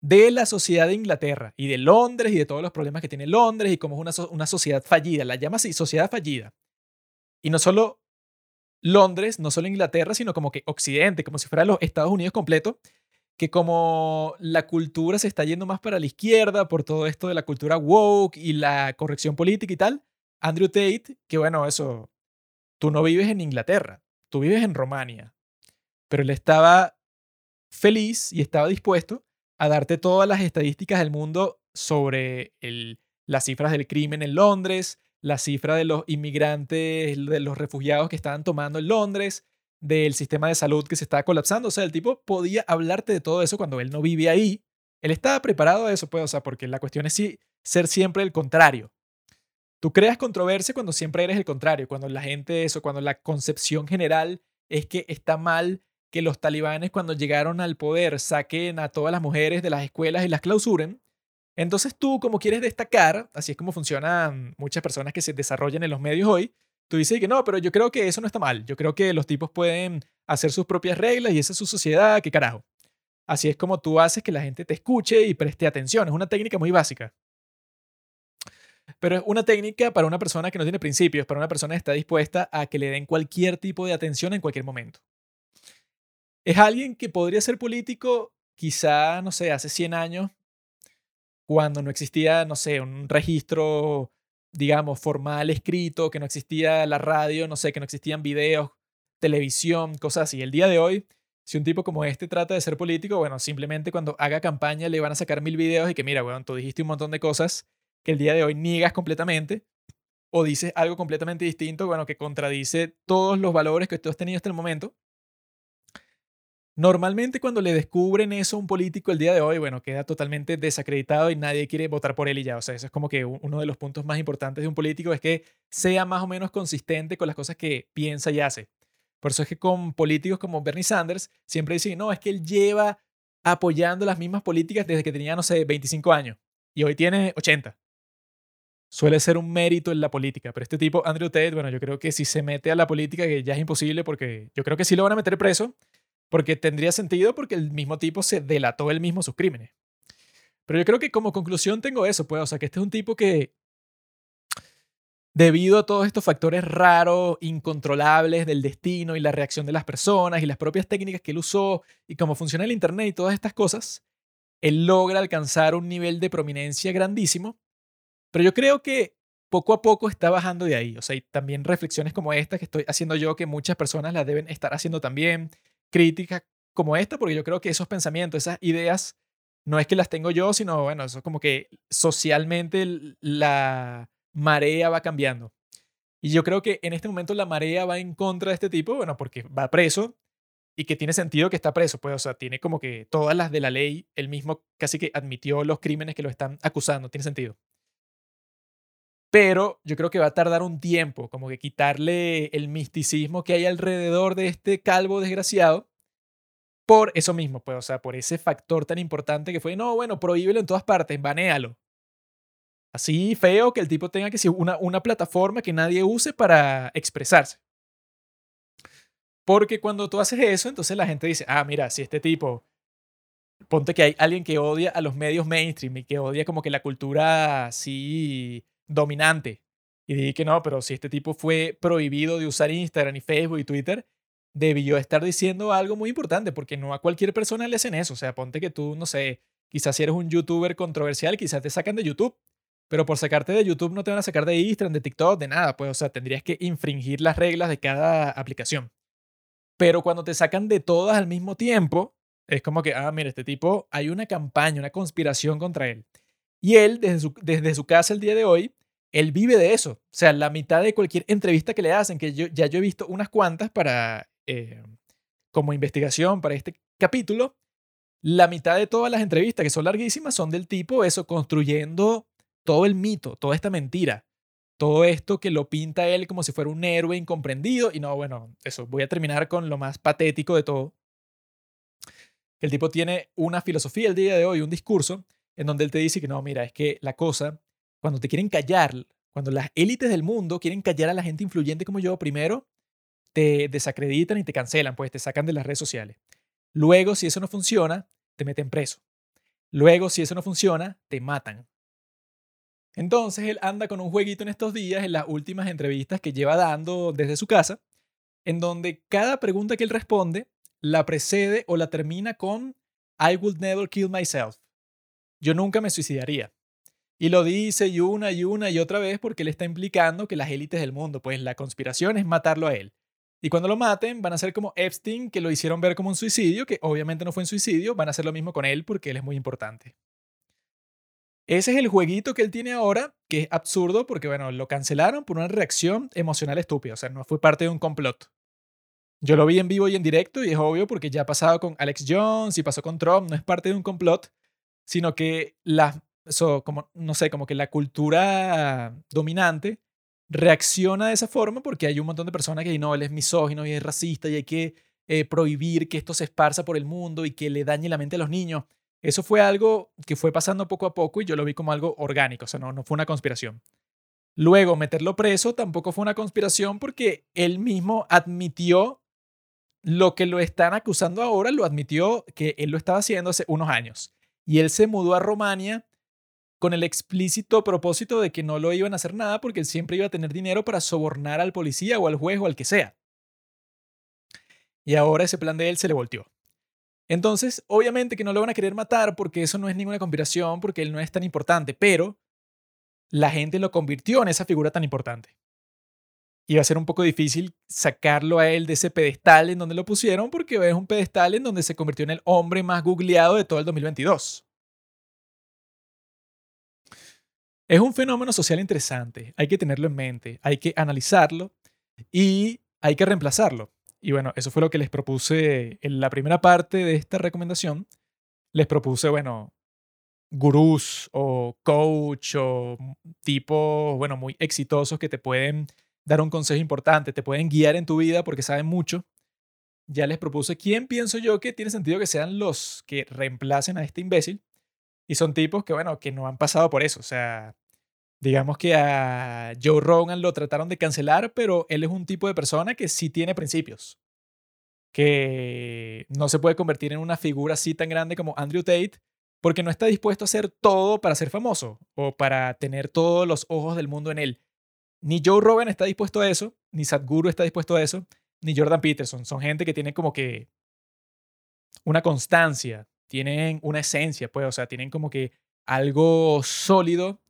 de la sociedad de Inglaterra y de Londres y de todos los problemas que tiene Londres y cómo es una, una sociedad fallida. La llama así, sociedad fallida. Y no solo Londres, no solo Inglaterra, sino como que Occidente, como si fuera los Estados Unidos completo, que como la cultura se está yendo más para la izquierda por todo esto de la cultura woke y la corrección política y tal, Andrew Tate, que bueno, eso, tú no vives en Inglaterra, tú vives en Romania, pero él estaba feliz y estaba dispuesto a darte todas las estadísticas del mundo sobre las cifras del crimen en Londres, la cifra de los inmigrantes, de los refugiados que estaban tomando en Londres, del sistema de salud que se estaba colapsando. O sea, el tipo podía hablarte de todo eso cuando él no vive ahí. Él estaba preparado a eso, pues, o sea, porque la cuestión es ser siempre el contrario. Tú creas controversia cuando siempre eres el contrario, cuando la gente eso, cuando la concepción general es que está mal que los talibanes cuando llegaron al poder saquen a todas las mujeres de las escuelas y las clausuren. Entonces tú, como quieres destacar, así es como funcionan muchas personas que se desarrollan en los medios hoy, tú dices que no, pero yo creo que eso no está mal. Yo creo que los tipos pueden hacer sus propias reglas y esa es su sociedad, qué carajo. Así es como tú haces que la gente te escuche y preste atención. Es una técnica muy básica. Pero es una técnica para una persona que no tiene principios, para una persona que está dispuesta a que le den cualquier tipo de atención en cualquier momento. Es alguien que podría ser político quizá, no sé, hace 100 años, cuando no existía, no sé, un registro, digamos, formal escrito, que no existía la radio, no sé, que no existían videos, televisión, cosas así. El día de hoy, si un tipo como este trata de ser político, bueno, simplemente cuando haga campaña le van a sacar mil videos y que mira, bueno, tú dijiste un montón de cosas que el día de hoy niegas completamente o dices algo completamente distinto, bueno, que contradice todos los valores que tú has tenido hasta el momento. Normalmente cuando le descubren eso a un político el día de hoy, bueno, queda totalmente desacreditado y nadie quiere votar por él y ya. O sea, eso es como que uno de los puntos más importantes de un político es que sea más o menos consistente con las cosas que piensa y hace. Por eso es que con políticos como Bernie Sanders siempre dicen, no, es que él lleva apoyando las mismas políticas desde que tenía, no sé, 25 años y hoy tiene 80 suele ser un mérito en la política. Pero este tipo, Andrew Tate, bueno, yo creo que si se mete a la política, que ya es imposible, porque yo creo que sí lo van a meter preso, porque tendría sentido porque el mismo tipo se delató él mismo sus crímenes. Pero yo creo que como conclusión tengo eso, pues, o sea, que este es un tipo que, debido a todos estos factores raros, incontrolables del destino y la reacción de las personas y las propias técnicas que él usó y cómo funciona el Internet y todas estas cosas, él logra alcanzar un nivel de prominencia grandísimo pero yo creo que poco a poco está bajando de ahí. O sea, y también reflexiones como esta que estoy haciendo yo, que muchas personas las deben estar haciendo también, críticas como esta, porque yo creo que esos pensamientos, esas ideas, no es que las tengo yo, sino, bueno, eso es como que socialmente la marea va cambiando. Y yo creo que en este momento la marea va en contra de este tipo, bueno, porque va preso y que tiene sentido que está preso, pues, o sea, tiene como que todas las de la ley, él mismo casi que admitió los crímenes que lo están acusando, tiene sentido pero yo creo que va a tardar un tiempo, como que quitarle el misticismo que hay alrededor de este calvo desgraciado, por eso mismo, pues, o sea, por ese factor tan importante que fue, no, bueno, prohíbelo en todas partes, banéalo. Así feo que el tipo tenga que ser una, una plataforma que nadie use para expresarse. Porque cuando tú haces eso, entonces la gente dice, ah, mira, si este tipo, ponte que hay alguien que odia a los medios mainstream y que odia como que la cultura así dominante. Y dije que no, pero si este tipo fue prohibido de usar Instagram y Facebook y Twitter, debió estar diciendo algo muy importante, porque no a cualquier persona le hacen eso. O sea, ponte que tú, no sé, quizás si eres un youtuber controversial, quizás te sacan de YouTube. Pero por sacarte de YouTube no te van a sacar de Instagram, de TikTok, de nada. Pues, o sea, tendrías que infringir las reglas de cada aplicación. Pero cuando te sacan de todas al mismo tiempo, es como que, ah, mira, este tipo, hay una campaña, una conspiración contra él. Y él, desde su, desde su casa el día de hoy, él vive de eso. O sea, la mitad de cualquier entrevista que le hacen, que yo, ya yo he visto unas cuantas para, eh, como investigación para este capítulo, la mitad de todas las entrevistas, que son larguísimas, son del tipo eso, construyendo todo el mito, toda esta mentira, todo esto que lo pinta él como si fuera un héroe incomprendido. Y no, bueno, eso, voy a terminar con lo más patético de todo. El tipo tiene una filosofía el día de hoy, un discurso, en donde él te dice que no, mira, es que la cosa, cuando te quieren callar, cuando las élites del mundo quieren callar a la gente influyente como yo, primero te desacreditan y te cancelan, pues te sacan de las redes sociales. Luego, si eso no funciona, te meten preso. Luego, si eso no funciona, te matan. Entonces él anda con un jueguito en estos días, en las últimas entrevistas que lleva dando desde su casa, en donde cada pregunta que él responde la precede o la termina con I would never kill myself. Yo nunca me suicidaría. Y lo dice y una y una y otra vez porque él está implicando que las élites del mundo, pues la conspiración es matarlo a él. Y cuando lo maten, van a ser como Epstein, que lo hicieron ver como un suicidio, que obviamente no fue un suicidio, van a hacer lo mismo con él porque él es muy importante. Ese es el jueguito que él tiene ahora, que es absurdo porque, bueno, lo cancelaron por una reacción emocional estúpida, o sea, no fue parte de un complot. Yo lo vi en vivo y en directo y es obvio porque ya ha pasado con Alex Jones y pasó con Trump, no es parte de un complot, sino que la, como, no sé, como que la cultura dominante reacciona de esa forma porque hay un montón de personas que dicen, no, él es misógino y es racista y hay que eh, prohibir que esto se esparza por el mundo y que le dañe la mente a los niños. Eso fue algo que fue pasando poco a poco y yo lo vi como algo orgánico, o sea, no, no fue una conspiración. Luego, meterlo preso tampoco fue una conspiración porque él mismo admitió lo que lo están acusando ahora, lo admitió que él lo estaba haciendo hace unos años. Y él se mudó a Romania con el explícito propósito de que no lo iban a hacer nada porque él siempre iba a tener dinero para sobornar al policía o al juez o al que sea. Y ahora ese plan de él se le volteó. Entonces, obviamente que no lo van a querer matar porque eso no es ninguna conspiración, porque él no es tan importante, pero la gente lo convirtió en esa figura tan importante. Va a ser un poco difícil sacarlo a él de ese pedestal en donde lo pusieron, porque es un pedestal en donde se convirtió en el hombre más googleado de todo el 2022. Es un fenómeno social interesante, hay que tenerlo en mente, hay que analizarlo y hay que reemplazarlo. Y bueno, eso fue lo que les propuse en la primera parte de esta recomendación. Les propuse, bueno, gurús o coach o tipos, bueno, muy exitosos que te pueden dar un consejo importante, te pueden guiar en tu vida porque saben mucho. Ya les propuse quién pienso yo que tiene sentido que sean los que reemplacen a este imbécil. Y son tipos que, bueno, que no han pasado por eso. O sea, Digamos que a Joe Rogan lo trataron de cancelar, pero él es un tipo de persona que sí tiene principios. Que no se puede convertir en una figura así tan grande como Andrew Tate porque no está dispuesto a hacer todo para ser famoso o para tener todos los ojos del mundo en él. Ni Joe Rogan está dispuesto a eso, ni Sadhguru está dispuesto a eso, ni Jordan Peterson. Son gente que tiene como que una constancia, tienen una esencia, pues, o sea, tienen como que algo sólido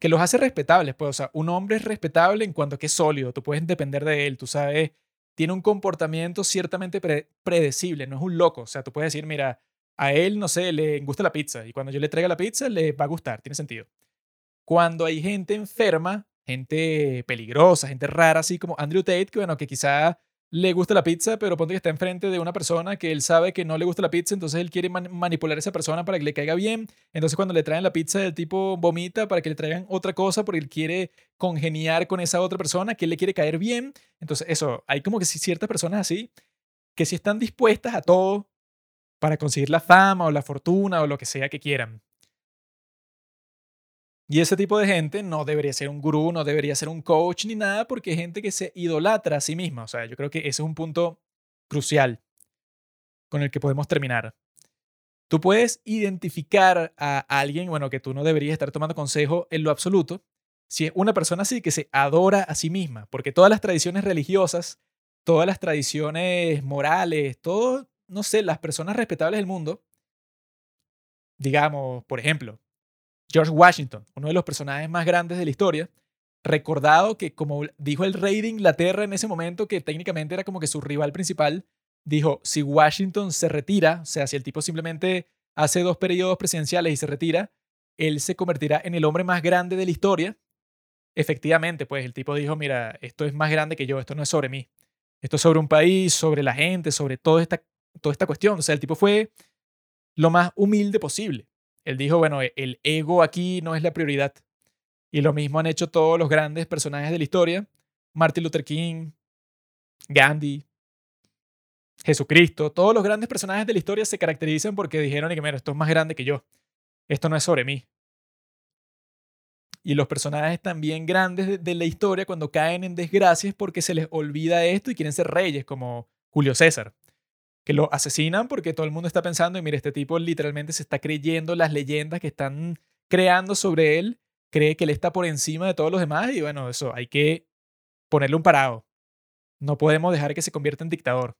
que los hace respetables. Pues, o sea, un hombre es respetable en cuanto que es sólido, tú puedes depender de él, tú sabes, tiene un comportamiento ciertamente predecible, no es un loco. O sea, tú puedes decir, mira, a él, no sé, le gusta la pizza y cuando yo le traiga la pizza le va a gustar, tiene sentido. Cuando hay gente enferma, gente peligrosa, gente rara, así como Andrew Tate, que bueno, que quizá le gusta la pizza, pero ponte que está enfrente de una persona que él sabe que no le gusta la pizza, entonces él quiere manipular a esa persona para que le caiga bien. Entonces cuando le traen la pizza, el tipo vomita para que le traigan otra cosa porque él quiere congeniar con esa otra persona, que le quiere caer bien. Entonces eso, hay como que ciertas personas así que si están dispuestas a todo para conseguir la fama o la fortuna o lo que sea que quieran. Y ese tipo de gente no debería ser un gurú, no debería ser un coach ni nada, porque es gente que se idolatra a sí misma. O sea, yo creo que ese es un punto crucial con el que podemos terminar. Tú puedes identificar a alguien, bueno, que tú no deberías estar tomando consejo en lo absoluto, si es una persona así que se adora a sí misma, porque todas las tradiciones religiosas, todas las tradiciones morales, todo, no sé, las personas respetables del mundo, digamos, por ejemplo, George Washington, uno de los personajes más grandes de la historia, recordado que como dijo el rey de Inglaterra en ese momento, que técnicamente era como que su rival principal, dijo, si Washington se retira, o sea, si el tipo simplemente hace dos periodos presidenciales y se retira, él se convertirá en el hombre más grande de la historia. Efectivamente, pues el tipo dijo, mira, esto es más grande que yo, esto no es sobre mí, esto es sobre un país, sobre la gente, sobre toda esta, toda esta cuestión. O sea, el tipo fue lo más humilde posible. Él dijo, bueno, el ego aquí no es la prioridad. Y lo mismo han hecho todos los grandes personajes de la historia. Martin Luther King, Gandhi, Jesucristo, todos los grandes personajes de la historia se caracterizan porque dijeron que, mira, esto es más grande que yo. Esto no es sobre mí. Y los personajes también grandes de, la historia, cuando caen en desgracias, porque se les olvida esto y quieren ser reyes, como Julio César, que lo asesinan porque todo el mundo está pensando, y mira, este tipo literalmente se está creyendo las leyendas que están creando sobre él, cree que él está por encima de todos los demás, y bueno, eso hay que ponerle un parado. No podemos dejar que se convierta en dictador.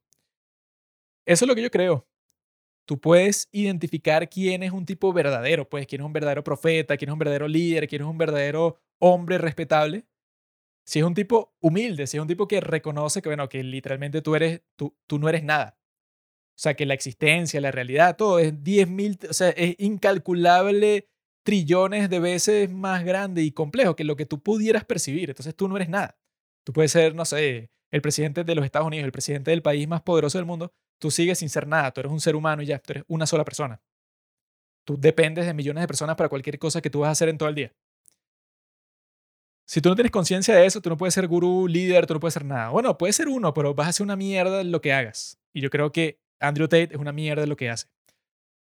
Eso es lo que yo creo. Tú puedes identificar quién es un tipo verdadero, pues quién es un verdadero profeta, quién es un verdadero líder, quién es un verdadero hombre respetable. Si es un tipo humilde, si es un tipo que reconoce que, bueno, que literalmente tú eres, tú, tú no eres nada. O sea, que la existencia, la realidad, todo es 10 mil, o sea, es incalculable trillones de veces más grande y complejo que lo que tú pudieras percibir. Entonces tú no eres nada. Tú puedes ser, no sé, el presidente de los Estados Unidos, el presidente del país más poderoso del mundo, Tú sigues sin ser nada, tú eres un ser humano y ya, tú eres una sola persona. Tú dependes de millones de personas para cualquier cosa que tú vas a hacer en todo el día. Si tú no tienes conciencia de eso, tú no puedes ser gurú, líder, tú no puedes ser nada. Bueno, puedes ser uno, pero vas a hacer una mierda lo que hagas. Y yo creo que Andrew Tate es una mierda lo que hace.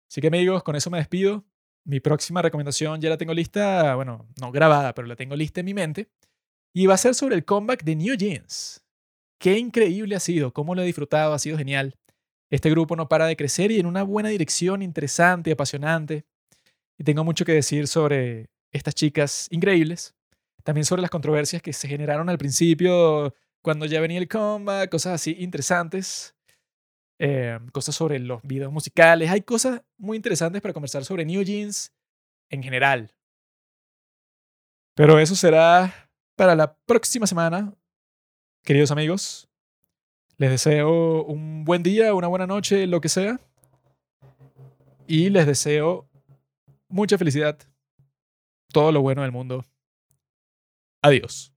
Así que amigos, con eso me despido. Mi próxima recomendación ya la tengo lista, bueno, no grabada, pero la tengo lista en mi mente. Y va a ser sobre el comeback de New Jeans. Qué increíble ha sido, cómo lo he disfrutado, ha sido genial. Este grupo no para de crecer y en una buena dirección, interesante, apasionante. Y tengo mucho que decir sobre estas chicas increíbles. También sobre las controversias que se generaron al principio, cuando ya venía el comeback, cosas así interesantes. Eh, cosas sobre los videos musicales. Hay cosas muy interesantes para conversar sobre New Jeans en general. Pero eso será para la próxima semana, queridos amigos. Les deseo un buen día, una buena noche, lo que sea. Y les deseo mucha felicidad, todo lo bueno del mundo. Adiós.